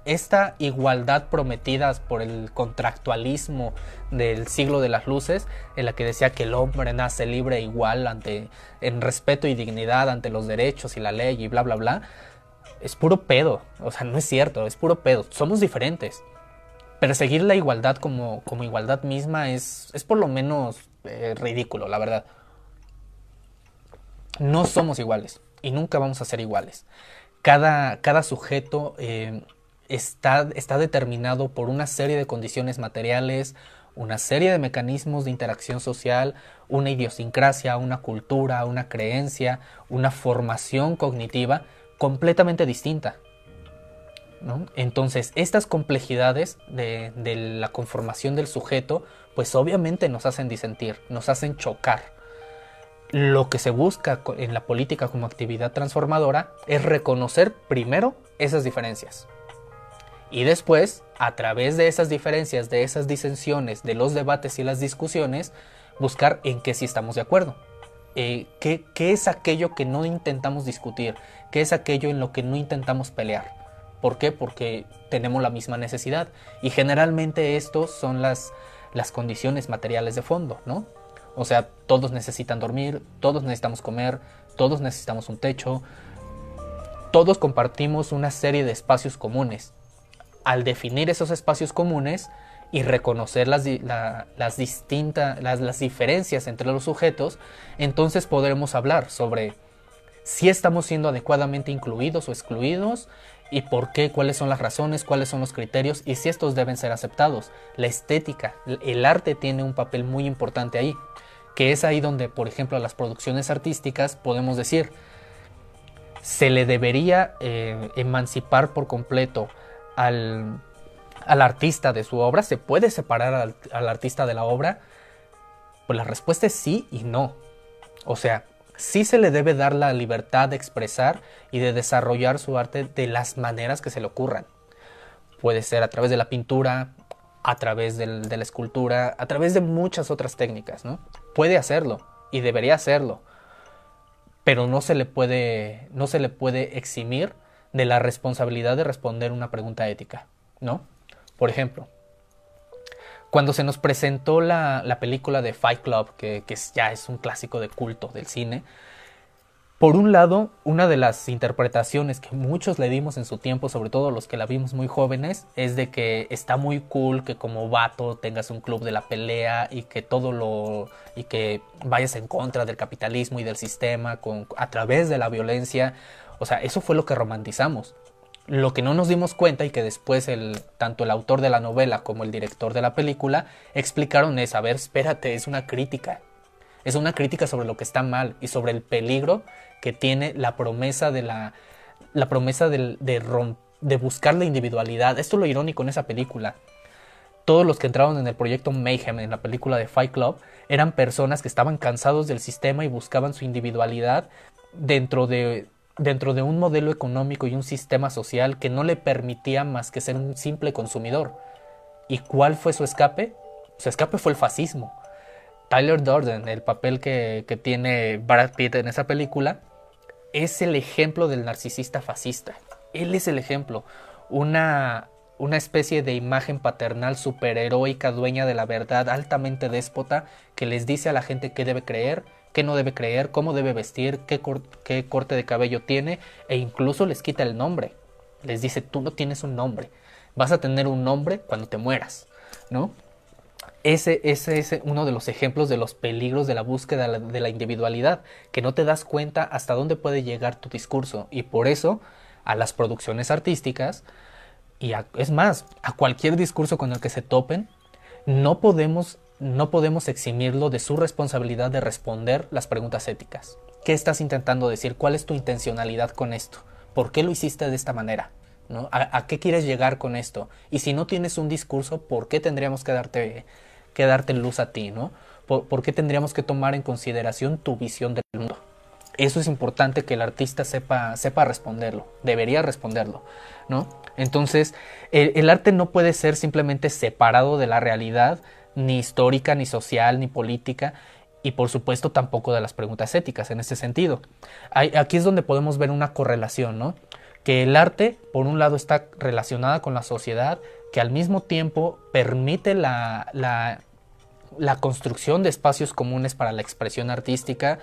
esta igualdad prometida por el contractualismo del siglo de las luces, en la que decía que el hombre nace libre e igual ante, en respeto y dignidad ante los derechos y la ley y bla, bla, bla, es puro pedo. O sea, no es cierto, es puro pedo. Somos diferentes. Perseguir la igualdad como, como igualdad misma es, es por lo menos eh, ridículo, la verdad. No somos iguales y nunca vamos a ser iguales. Cada, cada sujeto eh, está, está determinado por una serie de condiciones materiales, una serie de mecanismos de interacción social, una idiosincrasia, una cultura, una creencia, una formación cognitiva completamente distinta. Entonces, estas complejidades de, la conformación del sujeto, pues obviamente nos hacen disentir, nos hacen chocar. Lo que se busca en la política como actividad transformadora es reconocer primero esas diferencias. Y después, a través de esas diferencias, de esas disensiones, de los debates y las discusiones, buscar en qué sí estamos de acuerdo. Eh, ¿qué, ¿Qué es aquello que no intentamos discutir? ¿Qué es aquello en lo que no intentamos pelear? ¿Por qué? Porque tenemos la misma necesidad. Y generalmente estos son las, las condiciones materiales de fondo, ¿no? O sea, todos necesitan dormir, todos necesitamos comer, todos necesitamos un techo, todos compartimos una serie de espacios comunes al definir esos espacios comunes y reconocer las, las distintas, las, diferencias entre los sujetos, entonces podremos hablar sobre si estamos siendo adecuadamente incluidos o excluidos y por qué, cuáles son las razones, cuáles son los criterios y si estos deben ser aceptados. La estética, el arte tiene un papel muy importante ahí, que es ahí donde, por ejemplo, a las producciones artísticas podemos decir, se le debería eh, emancipar por completo al, artista de su obra? ¿Se puede separar al, artista de la obra? Pues la respuesta es sí y no. O sea, sí se le debe dar la libertad de expresar y de desarrollar su arte de las maneras que se le ocurran. Puede ser a través de la pintura, a través de la escultura, a través de muchas otras técnicas, ¿no? Puede hacerlo y debería hacerlo, pero no se le puede, no se le puede eximir de la responsabilidad de responder una pregunta ética, ¿no? Por ejemplo, cuando se nos presentó la, película de Fight Club, que, ya es un clásico de culto del cine, por un lado, una de las interpretaciones que muchos le dimos en su tiempo, sobre todo los que la vimos muy jóvenes, es de que está muy cool que como vato tengas un club de la pelea y que todo lo y que vayas en contra del capitalismo y del sistema con, a través de la violencia. O sea, eso fue lo que romantizamos. Lo que no nos dimos cuenta y que después tanto el autor de la novela como el director de la película explicaron es, a ver, espérate, es una crítica. Es una crítica sobre lo que está mal y sobre el peligro que tiene la promesa de la, la promesa de, de, de buscar la individualidad. Esto es lo irónico en esa película. Todos los que entraron en el proyecto Mayhem en la película de Fight Club eran personas que estaban cansados del sistema y buscaban su individualidad dentro de, dentro de un modelo económico y un sistema social que no le permitía más que ser un simple consumidor. ¿Y cuál fue su escape? Su escape fue el fascismo. Tyler Durden, el papel que, que tiene Brad Pitt en esa película, es el ejemplo del narcisista fascista. Él es el ejemplo. Una, una especie de imagen paternal superheroica, dueña de la verdad, altamente déspota, que les dice a la gente qué debe creer qué no debe creer, cómo debe vestir, qué, qué corte de cabello tiene e incluso les quita el nombre. Les dice, tú no tienes un nombre, vas a tener un nombre cuando te mueras, ¿no? Ese, ese es uno de los ejemplos de los peligros de la búsqueda de la individualidad, que no te das cuenta hasta dónde puede llegar tu discurso. Y por eso, a las producciones artísticas, y es más, a cualquier discurso con el que se topen, no podemos no podemos eximirlo de su responsabilidad de responder las preguntas éticas. ¿Qué estás intentando decir? ¿Cuál es tu intencionalidad con esto? ¿Por qué lo hiciste de esta manera? ¿A, qué quieres llegar con esto? Y si no tienes un discurso, ¿por qué tendríamos que darte, que darte luz a ti? ¿no? ¿Por, qué tendríamos que tomar en consideración tu visión del mundo? Eso es importante que el artista sepa, sepa responderlo, debería responderlo, ¿no? Entonces, el arte no puede ser simplemente separado de la realidad ni histórica, ni social, ni política, y por supuesto tampoco de las preguntas éticas en ese sentido. aquí es donde podemos ver una correlación, ¿no? que el arte, por un lado, está relacionada con la sociedad, que al mismo tiempo permite la, la construcción de espacios comunes para la expresión artística,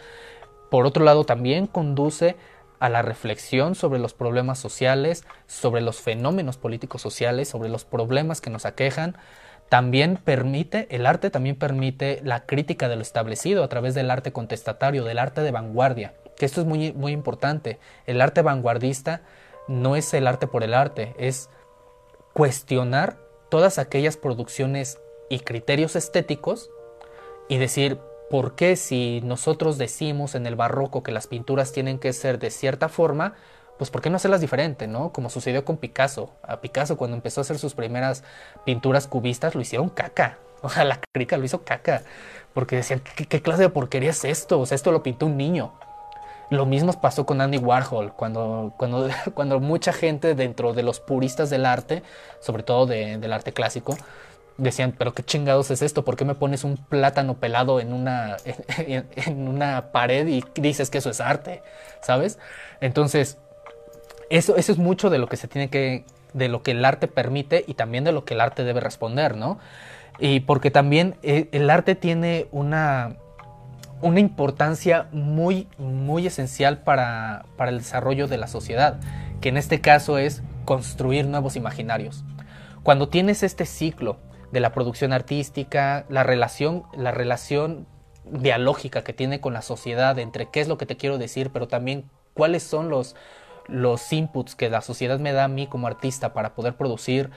por otro lado, también conduce a la reflexión sobre los problemas sociales, sobre los fenómenos políticos sociales, sobre los problemas que nos aquejan. También permite, el arte también permite la crítica de lo establecido a través del arte contestatario, del arte de vanguardia, que esto es muy, muy importante. El arte vanguardista no es el arte por el arte, es cuestionar todas aquellas producciones y criterios estéticos y decir, ¿Por qué si nosotros decimos en el barroco que las pinturas tienen que ser de cierta forma, pues ¿por qué no hacerlas diferente, no? Como sucedió con Picasso. A Picasso cuando empezó a hacer sus primeras pinturas cubistas lo hicieron caca. O sea, la crítica lo hizo caca. Porque decían, ¿qué, clase de porquería es esto? O sea, esto lo pintó un niño. Lo mismo pasó con Andy Warhol, cuando, cuando, cuando mucha gente dentro de los puristas del arte, sobre todo del arte clásico, decían, pero qué chingados es esto, ¿por qué me pones un plátano pelado en una, en, una pared y dices que eso es arte? ¿Sabes? Entonces, eso, eso es mucho de lo que se tiene que, de lo que el arte permite y también de lo que el arte debe responder, ¿no? Y porque también eh, el arte tiene una, una importancia muy, muy esencial para, para el desarrollo de la sociedad, que en este caso es construir nuevos imaginarios. Cuando tienes este ciclo de la producción artística, la relación, la relación dialógica que tiene con la sociedad entre qué es lo que te quiero decir, pero también cuáles son los, los inputs que la sociedad me da a mí como artista para poder producir.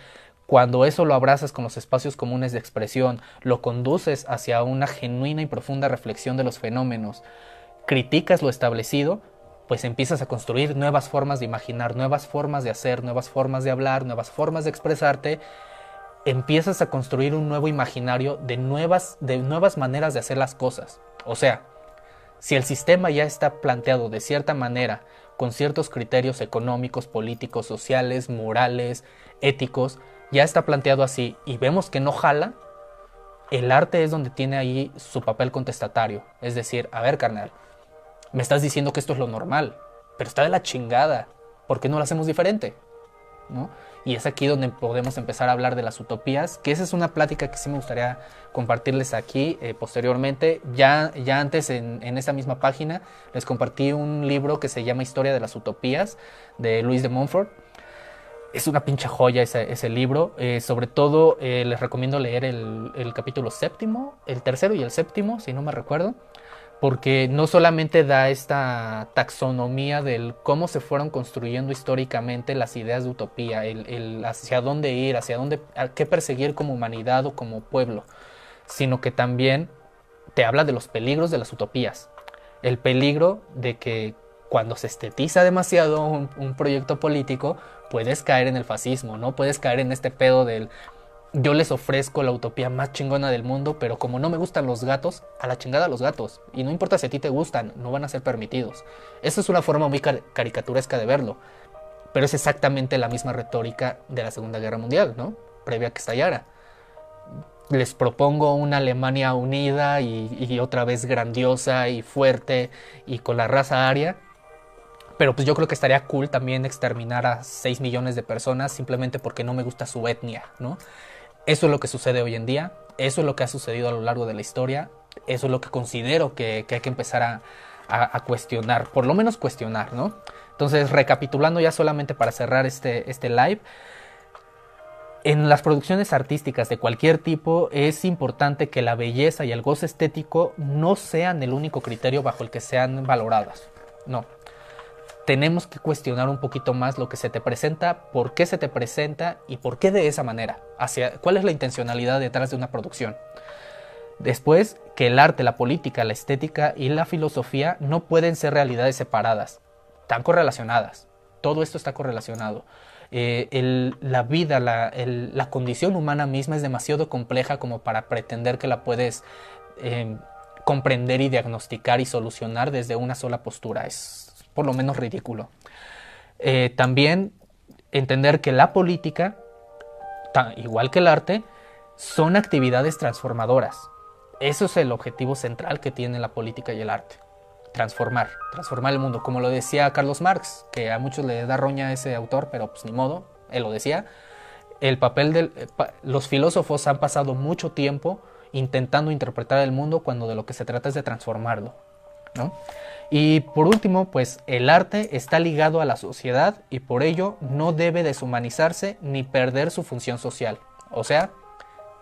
Cuando eso lo abrazas con los espacios comunes de expresión, lo conduces hacia una genuina y profunda reflexión de los fenómenos, criticas lo establecido, pues empiezas a construir nuevas formas de imaginar, nuevas formas de hacer, nuevas formas de hablar, nuevas formas de expresarte empiezas a construir un nuevo imaginario de nuevas, de nuevas maneras de hacer las cosas. O sea, si el sistema ya está planteado de cierta manera, con ciertos criterios económicos, políticos, sociales, morales, éticos, ya está planteado así y vemos que no jala, el arte es donde tiene ahí su papel contestatario. Es decir, a ver, carnal, me estás diciendo que esto es lo normal, pero está de la chingada. ¿Por qué no lo hacemos diferente? ¿No? Y es aquí donde podemos empezar a hablar de las utopías, que esa es una plática que sí me gustaría compartirles aquí eh, posteriormente. Ya, ya antes en, en esta misma página les compartí un libro que se llama Historia de las Utopías de Luis de Montfort. Es una pinche joya ese, ese libro. Eh, sobre todo eh, les recomiendo leer el, el capítulo séptimo, el tercero y el séptimo, si no me recuerdo porque no solamente da esta taxonomía del cómo se fueron construyendo históricamente las ideas de utopía, el, hacia dónde ir, hacia dónde, qué perseguir como humanidad o como pueblo, sino que también te habla de los peligros de las utopías. El peligro de que cuando se estetiza demasiado un, un proyecto político, puedes caer en el fascismo, ¿no? Puedes caer en este pedo del yo les ofrezco la utopía más chingona del mundo, pero como no me gustan los gatos, a la chingada los gatos. Y no importa si a ti te gustan, no van a ser permitidos. Esa es una forma muy caricaturesca de verlo. Pero es exactamente la misma retórica de la Segunda Guerra Mundial, ¿no? Previa a que estallara. Les propongo una Alemania unida y, y otra vez grandiosa y fuerte y con la raza aria. Pero pues yo creo que estaría cool también exterminar a 6 millones de personas simplemente porque no me gusta su etnia, ¿no? Eso es lo que sucede hoy en día, eso es lo que ha sucedido a lo largo de la historia, eso es lo que considero que, hay que empezar a, cuestionar, por lo menos cuestionar, ¿no? Entonces, recapitulando ya solamente para cerrar este, este live, en las producciones artísticas de cualquier tipo es importante que la belleza y el goce estético no sean el único criterio bajo el que sean valoradas. No, tenemos que cuestionar un poquito más lo que se te presenta, por qué se te presenta y por qué de esa manera, hacia cuál es la intencionalidad detrás de una producción. Después, que el arte, la política, la estética y la filosofía no pueden ser realidades separadas, están correlacionadas. Todo esto está correlacionado. Eh, la vida, la, condición humana misma es demasiado compleja como para pretender que la puedes eh, comprender y diagnosticar y solucionar desde una sola postura. Es, por lo menos ridículo. Eh, también entender que la política, igual que el arte, son actividades transformadoras. Eso es el objetivo central que tiene la política y el arte. transformar, transformar el mundo, como lo decía Carlos Marx, que a muchos le da roña a ese autor, pero pues ni modo, él lo decía. El papel de eh, los filósofos han pasado mucho tiempo intentando interpretar el mundo cuando de lo que se trata es de transformarlo, ¿no? Y por último, pues el arte está ligado a la sociedad y por ello no debe deshumanizarse ni perder su función social. O sea,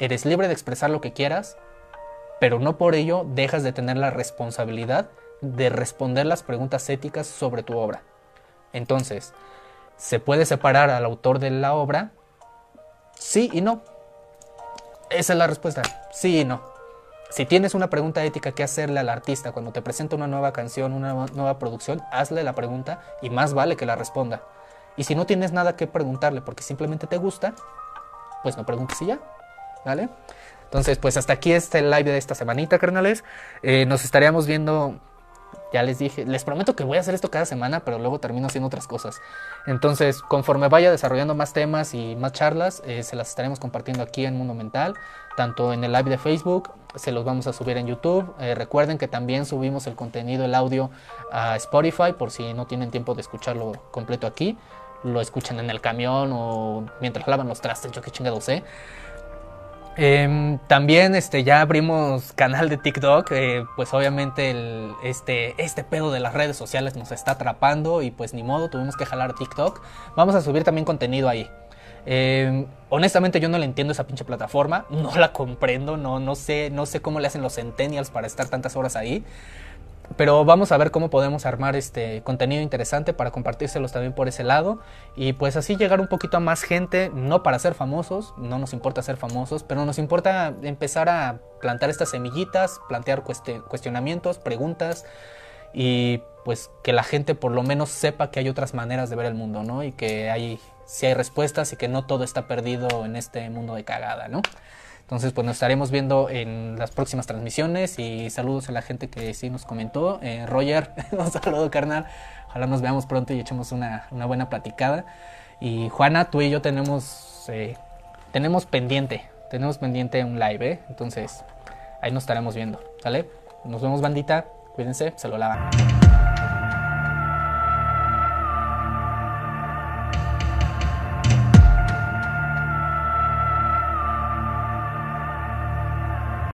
eres libre de expresar lo que quieras, pero no por ello dejas de tener la responsabilidad de responder las preguntas éticas sobre tu obra. Entonces, ¿se puede separar al autor de la obra? Sí y no. Esa es la respuesta. Sí y no. Si tienes una pregunta ética que hacerle al artista cuando te presenta una nueva canción, una nueva producción, hazle la pregunta y más vale que la responda. Y si no tienes nada que preguntarle porque simplemente te gusta, pues no preguntes y ya. ¿Vale? Entonces, pues hasta aquí este live de esta semanita, carnales. Eh, nos estaríamos viendo ya les dije, les prometo que voy a hacer esto cada semana, pero luego termino haciendo otras cosas. Entonces, conforme vaya desarrollando más temas y más charlas, eh, se las estaremos compartiendo aquí en Mundo Mental, tanto en el live de Facebook, se los vamos a subir en YouTube. Eh, recuerden que también subimos el contenido, el audio a Spotify, por si no tienen tiempo de escucharlo completo aquí. Lo escuchan en el camión o mientras lavan los trastes, yo qué chingado sé. Em, también este, ya abrimos canal de TikTok, eh, pues obviamente este, este pedo de las redes sociales nos está atrapando y pues ni modo, tuvimos que jalar TikTok. Vamos a subir también contenido ahí. Em, honestamente yo no le entiendo esa pinche plataforma, no la comprendo, no, no, sé, no sé cómo le hacen los centennials para estar tantas horas ahí. Pero vamos a ver cómo podemos armar este contenido interesante para compartírselos también por ese lado y pues así llegar un poquito a más gente, no para ser famosos, no nos importa ser famosos, pero nos importa empezar a plantar estas semillitas, plantear cuestionamientos, preguntas y pues que la gente por lo menos sepa que hay otras maneras de ver el mundo, ¿no? Y que hay si hay respuestas y que no todo está perdido en este mundo de cagada, ¿no? Entonces, pues nos estaremos viendo en las próximas transmisiones y saludos a la gente que sí nos comentó. Eh, Roger, un saludo carnal. Ojalá nos veamos pronto y echemos una, buena platicada. Y Juana, tú y yo tenemos, eh, tenemos pendiente, tenemos pendiente un live, ¿eh? Entonces, ahí nos estaremos viendo, ¿sale? Nos vemos bandita, cuídense, se lo lavan.